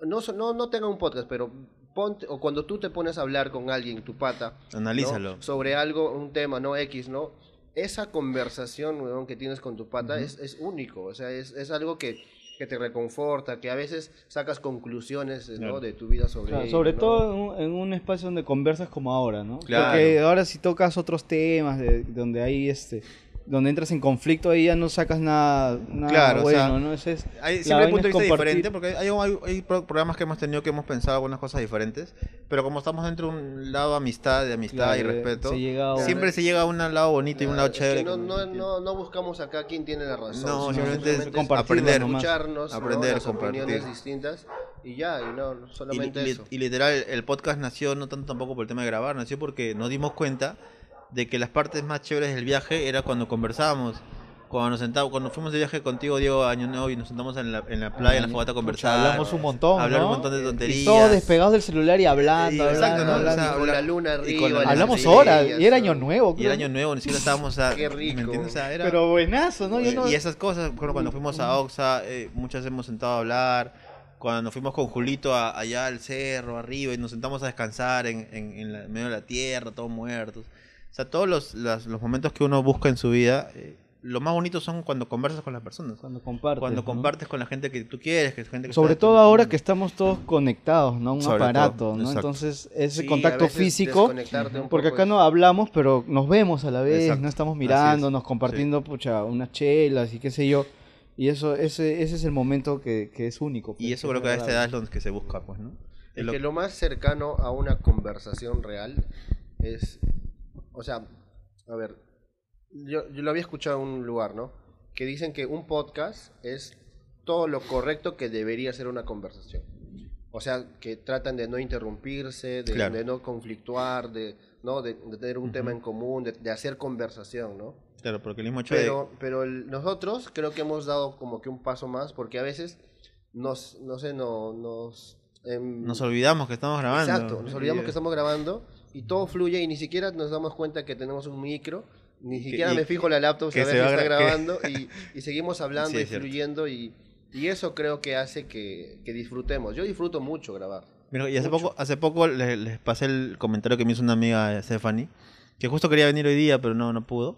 no, so- no, no tengan un podcast, pero ponte, o cuando tú te pones a hablar con alguien, tu pata, ¿no? Analízalo. sobre algo, un tema, no X, ¿no? Esa conversación, weón, que tienes con tu pata es, es único, o sea, es, es algo que, que te reconforta, que a veces sacas conclusiones, ¿no? Claro. De tu vida sobre Claro, ello, sobre ¿no? todo en un, en un espacio donde conversas como ahora, ¿no? Claro. Porque ahora si tocas otros temas de, donde hay este donde entras en conflicto ahí ya no sacas nada, nada Claro, o bueno, sea, ¿no? Ese es, Hay, siempre hay punto de vista compartir. diferente, porque hay, hay, hay pro- programas que hemos tenido que hemos pensado algunas cosas diferentes, pero como estamos dentro de un lado de amistad, de amistad y Claro, respeto, se llega a un- siempre se llega a un lado bonito y un lado Es que chévere. no, no, no, no buscamos acá quién tiene la razón. No, sino simplemente es compartirlo aprender. nomás. escucharnos, ¿no? Aprender, las compartir. opiniones distintas y ya, y no, Y, solamente y- eso. y literal, el podcast nació no tanto tampoco por el tema de grabar, nació porque nos dimos cuenta de que las partes más chéveres del viaje era cuando conversábamos. Cuando nos sentamos, cuando fuimos de viaje contigo, Diego, Año Nuevo, y nos sentamos en la, en la playa, en la fogata a conversar. hablamos un montón, hablar ¿no? un montón de tonterías. Y todos despegados del celular y hablando, Y- exacto, hablando, la luna y arriba. con la- las Hablamos horas, y era año ¿no? nuevo, Y el creo. año nuevo, ni siquiera estábamos a... Qué rico. ¿Me entiendes? O sea, era- Pero buenazo, ¿no? Yo no- Y esas cosas, bueno, cuando fuimos a Oxa, eh, muchas hemos sentado a hablar. Cuando nos fuimos con Julito a- allá al cerro, arriba, y nos sentamos a descansar en, en, en la- en medio de la tierra, todos muertos. O sea, todos los, las- los momentos que uno busca en su vida, eh, lo más bonito son cuando conversas con las personas. Cuando compartes. Cuando ¿no? compartes con la gente que tú quieres, que gente que Sobre todo ahora que estamos todos conectados, ¿no? Un Sobre todo, aparato, ¿no? exacto. Entonces, ese Sí, contacto físico, porque acá es- no hablamos, pero nos vemos a la vez, Exacto. no estamos mirando, es. nos compartiendo, pucha, unas chelas y qué sé yo. Y eso, ese, ese es el momento que, que es único. Y pues, eso es creo que a esta edad es que se busca, pues, ¿no? Es Lo- que lo más cercano a una conversación real es, o sea, a ver, yo, yo lo había escuchado en un lugar, ¿no? Que dicen que un podcast es todo lo correcto que debería ser una conversación. O sea, que tratan de no interrumpirse, de, Claro. de no conflictuar, de, ¿no? de, de tener un tema en común, de, de hacer conversación, ¿no? Claro, porque el mismo hecho de... Pero, pero el- nosotros creo que hemos dado como que un paso más, porque a veces nos, no sé, no, nos... em, Nos olvidamos que estamos grabando. Exacto, nos olvidamos que estamos grabando y todo fluye y ni siquiera nos damos cuenta que tenemos un micro, ni siquiera y- me fijo la laptop que a ver se va está gra- que- grabando y, y seguimos hablando Sí, y fluyendo y, y eso creo que hace que, que disfrutemos. Yo disfruto mucho grabar. Mira, y hace Mucho. poco, hace poco les, les pasé el comentario que me hizo una amiga Stephanie, que justo quería venir hoy día, pero no, no pudo.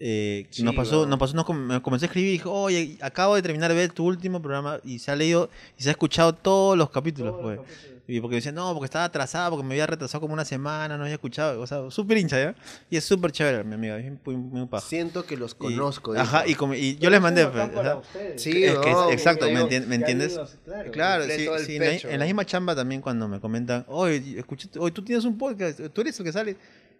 Eh, Sí, nos pasó, nos pasó, nos com- me comenzó a escribir y dijo, oye, acabo de terminar de ver tu último programa y se ha leído y se ha escuchado todos los capítulos, pues. Y porque decía, no, porque estaba atrasado, porque me había retrasado como una semana, no había escuchado, o sea, súper hincha, ¿ya? Y es súper chévere, mi amiga, es muy, muy paja. Siento que los Y- conozco. Ajá, y, como- y yo les mandé, pues, ajá. Sí, es que no, exacto, ¿me, entien- me entiendes? Claro. Claro, sí, sí, en, la, en misma chamba también cuando me comentan, oye, escuché, oye, tú tienes un podcast, tú eres el que sale.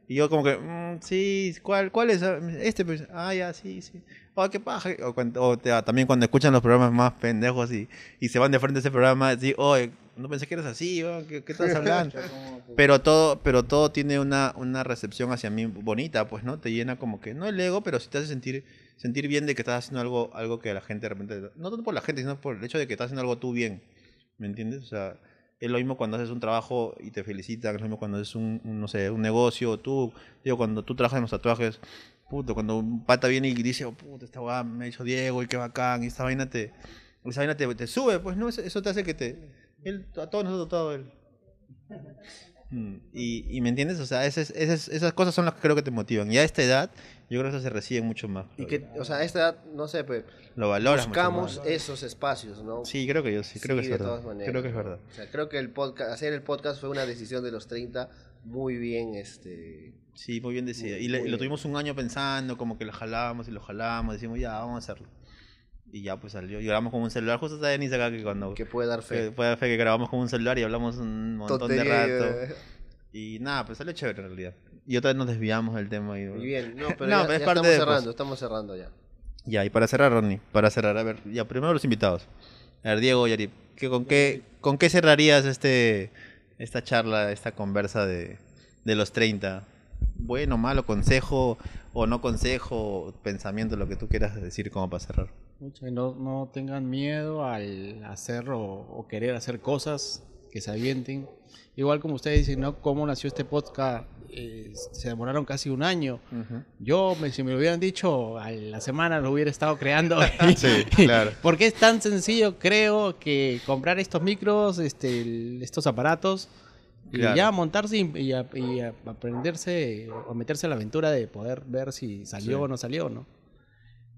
Y yo como que, "Mm, sí, ¿cuál, ¿cuál es? Ah, Este, pues, ah, ya, sí, sí. Oh, qué paja. O, cuando- o te- también cuando escuchan los programas más pendejos y, y se van de frente a ese programa, sí, oye, no pensé que eras así, oh, ¿qué, qué estás hablando? pero todo, pero todo tiene una, una recepción hacia mí bonita, pues, ¿no? Te llena como que, no el ego, pero sí te hace sentir, sentir bien de que estás haciendo algo, algo que la gente de repente, no tanto por la gente, sino por el hecho de que estás haciendo algo tú bien, ¿me entiendes? O sea, es lo mismo cuando haces un trabajo y te felicitan, es lo mismo cuando haces un, un, no sé, un negocio, tú, digo, cuando tú trabajas en los tatuajes, puto, cuando un pata viene y dice, oh, puta, esta weá me ha hecho Diego y qué bacán, y esta vaina te, esa vaina te, te sube, pues, ¿no? Eso, te hace que te, él, a todos nosotros, todo él. Mm, Y, y me entiendes, o sea, esas, esas, esas cosas son las que creo que te motivan. Y a esta edad, yo creo que eso se recibe mucho más. Y que, o sea, a esta edad, no sé, pues, lo valoras mucho buscamos más. esos espacios, ¿no? Sí, creo que yo sí, creo que es de verdad. todas maneras, Creo que es ¿no? verdad. O sea, creo que el podcast, hacer el podcast fue una decisión de los 30 muy bien, este... Sí, muy bien decidido. Muy- Y, lo tuvimos un año pensando, como que lo jalábamos y lo jalábamos, decimos, ya, vamos a hacerlo. Y ya pues salió. Y grabamos con un celular. Justo está Denise acá que cuando... que puede dar que fe. puede dar fe que grabamos con un celular y hablamos un montón Tontería, de rato. eh, Y nada, pues salió chévere en realidad. Y otra vez nos desviamos del tema. Y, bien, no, pero No, ya, pero es ya parte estamos de, cerrando, pues. estamos cerrando ya. Ya, y para cerrar, Ronnie, para cerrar, a ver, ya primero los invitados. A ver, Diego Yarip, ¿qué, con, qué, ¿con qué cerrarías este esta charla, esta conversa de, de los 30? Bueno, malo, consejo o no consejo, pensamiento, lo que tú quieras decir como para cerrar. No, no tengan miedo al hacer o, o querer hacer cosas que se avienten. Igual como ustedes dicen, ¿no? ¿Cómo nació este podcast? Eh, se demoraron casi un año. Yo, me, si me lo hubieran dicho, a la semana lo hubiera estado creando. Sí, claro. Porque es tan sencillo, creo, que comprar estos micros, este, estos aparatos, y ya montarse y, y a- y a- aprenderse o meterse a la aventura de poder ver si salió Sí. o no salió, ¿no?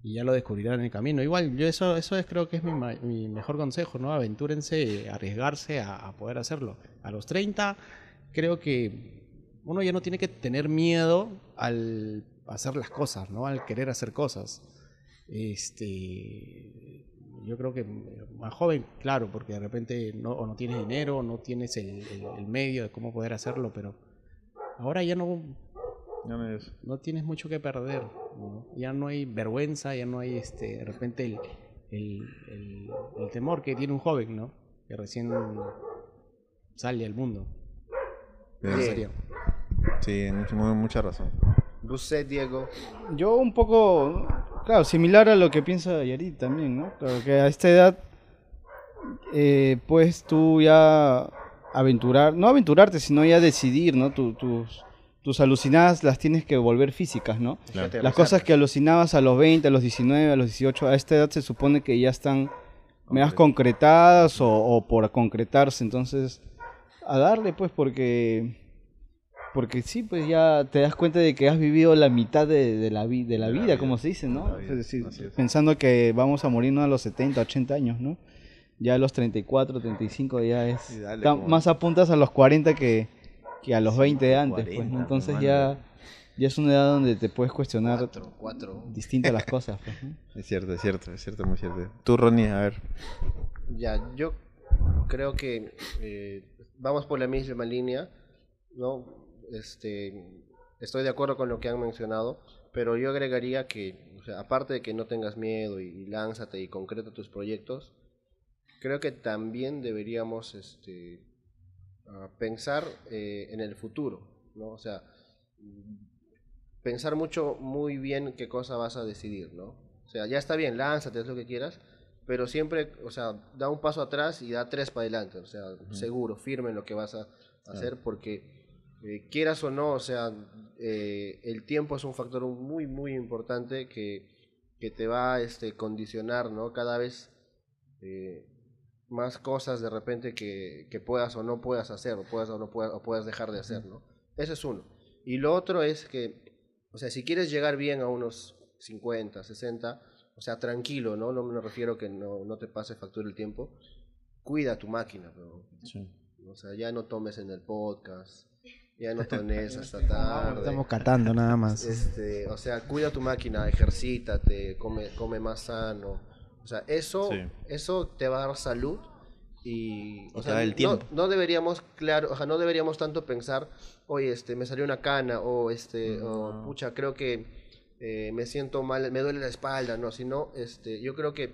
Y ya lo descubrirán en el camino. Igual, yo eso, eso es creo que es mi, mejor consejo, ¿no? Aventúrense, arriesgarse a, a poder hacerlo. A los 30, creo que uno ya no tiene que tener miedo al hacer las cosas, ¿no? Al querer hacer cosas. Este, yo creo que más joven, claro, porque de repente no, o no tienes dinero, o no tienes el, el- el medio de cómo poder hacerlo, pero ahora ya no, Ya me ves. no tienes mucho que perder, ¿no? ya no hay vergüenza, ya no hay este, de repente el, el, el- el temor que tiene un joven, ¿no? Que recién sale al mundo. Bien. sería. Sí, mu- mucha razón. Usted, Diego, Yo un poco, claro, similar a lo que piensa Yarit también, ¿no? Claro que a esta edad, eh, puedes tú ya aventurar, no aventurarte, sino ya decidir, ¿no? Tu- tus, tus alucinadas las tienes que volver físicas, ¿no? Claro. Las cosas que alucinabas a los 20, a los 19, a los 18, a esta edad se supone que ya están más concretadas o, o por concretarse, entonces a darle pues porque porque sí, pues ya te das cuenta de que has vivido la mitad de, de la, vi- de la De la vida, vida, como se dice, ¿no? vida, Es decir, es. pensando que vamos a morirnos a los 70, 80 años, ¿no? Ya a los 34, 35 ya es... Y dale, como- más apuntas a los 40 que, que a los Sí, 20 de antes, pues, 40, ¿no? Entonces pues, ya, ya es una edad donde te puedes cuestionar cuatro, cuatro. distintas las cosas, pues, ¿no? Es cierto, es cierto, es cierto, muy cierto. Tú, Ronnie, a ver. Ya, yo creo que eh, vamos por la misma línea, ¿no? Este, estoy de acuerdo con lo que han mencionado, pero yo agregaría que, o sea, aparte de que no tengas miedo y, y lánzate y concreta tus proyectos, creo que también deberíamos este, ah, pensar eh, en el futuro, ¿no? O sea, pensar mucho, muy bien qué cosa vas a decidir, ¿no? O sea, ya está bien, lánzate, es lo que quieras, pero siempre, o sea, da un paso atrás y da tres para adelante, o sea, seguro, firme en lo que vas a hacer, porque eh, quieras o no, o sea, eh, el tiempo es un factor muy, muy importante que, que te va a este, condicionar, ¿no? Cada vez eh, más cosas de repente que, que, puedas o no puedas hacer, o puedas o no puedas, o puedas dejar de hacer, ¿no? Ese es uno. Y lo otro es que, o sea, si quieres llegar bien a unos 50, 60, o sea, tranquilo, ¿no? No me refiero que no, no te pase factura el tiempo. Cuida tu máquina, pero, o sea, ya no tomes en el podcast, ya no tomes hasta tarde. Estamos catando nada más. Este, o sea, cuida tu máquina, ejercítate, come, come más sano. O sea, eso, Sí. eso te va a dar salud y, o sea, el no- tiempo. No, deberíamos, claro, o sea, no deberíamos tanto pensar, oye, este, me salió una cana o este, o pucha, creo que eh, me siento mal, me duele la espalda, no, sino, este, yo creo que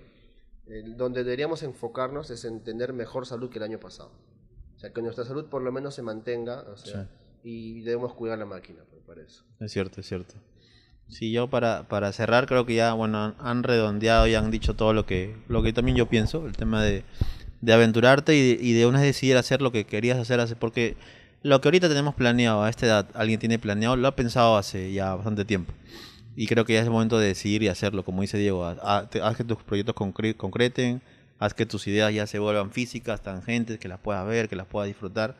eh, donde deberíamos enfocarnos es en tener mejor salud que el año pasado. O sea, que nuestra salud por lo menos se mantenga, o sea, y debemos cuidar la máquina, pues, para eso. Es cierto, es cierto. Sí, yo para, para cerrar creo que ya, bueno, han, redondeado y han dicho todo lo que, lo que también yo pienso, el tema de, de aventurarte y de, y de una vez decidir hacer lo que querías hacer, hace- porque lo que ahorita tenemos planeado a esta edad, alguien tiene planeado, lo ha pensado hace ya bastante tiempo. Y creo que ya es el momento de decidir y hacerlo, como dice Diego, haz, haz que tus proyectos concre- concreten, haz que tus ideas ya se vuelvan físicas, tangentes, que las puedas ver, que las puedas disfrutar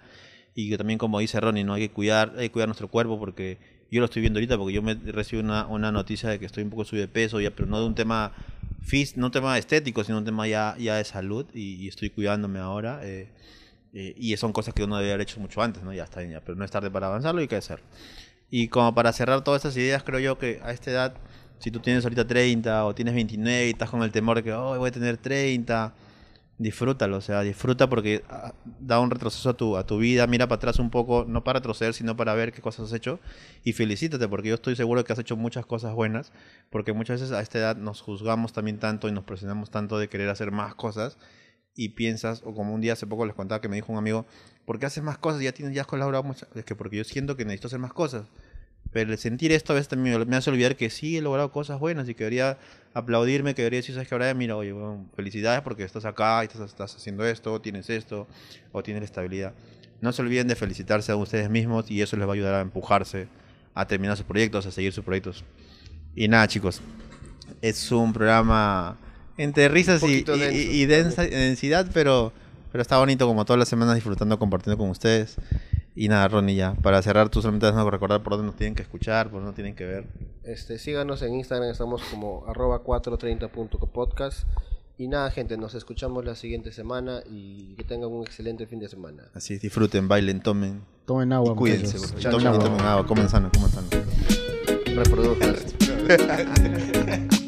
y que también como dice Ronnie, no hay que cuidar, hay que cuidar nuestro cuerpo porque yo lo estoy viendo ahorita porque yo me recibo una, una noticia de que estoy un poco subido de peso, ya, pero no de un tema fis, no un tema estético, sino un tema ya, ya de salud y, y estoy cuidándome ahora. eh, eh, y son cosas que uno debe haber hecho mucho antes, ¿no? Ya está ya, pero no es tarde para avanzarlo y hay que hacerlo. Y como para cerrar todas estas ideas, creo yo que a esta edad, si tú tienes ahorita 30 o tienes 29 y estás con el temor de que oh, voy a tener 30, disfrútalo, o sea, disfruta porque ah, da un retroceso a tu, a tu vida, mira para atrás un poco, no para retroceder, sino para ver qué cosas has hecho y felicítate porque yo estoy seguro que has hecho muchas cosas buenas, porque muchas veces a esta edad nos juzgamos también tanto y nos presionamos tanto de querer hacer más cosas y piensas, o como un día hace poco les contaba que me dijo un amigo, ¿por qué haces más cosas? Ya tienes, ya has colaborado mucho. Es que porque yo siento que necesito hacer más cosas. Pero el sentir esto a veces también me- hace olvidar que sí he logrado cosas buenas y que debería aplaudirme, que debería decir, sabes que ahora mira, oye, bueno, felicidades porque estás acá, y estás, estás haciendo esto, tienes esto, o tienes la estabilidad. No se olviden de felicitarse a ustedes mismos y eso les va a ayudar a empujarse, a terminar sus proyectos, a seguir sus proyectos. Y nada, chicos, es un programa entre risas y, denso. y densa- densidad, pero, pero está bonito como todas las semanas disfrutando, compartiendo con ustedes. Y nada, Ronnie, ya, para cerrar, tú solamente vas a recordar por dónde nos tienen que escuchar, por dónde nos tienen que ver. Este, síganos en Instagram, estamos como arroba 430.podcast. Y nada, gente, nos escuchamos la siguiente semana y que tengan un excelente fin de semana. Así, disfruten, bailen, tomen. Tomen Y agua, cuídense, por favor. Chao, tomen, y chao. tomen agua, coman sano, coman sano. Reproduzcan.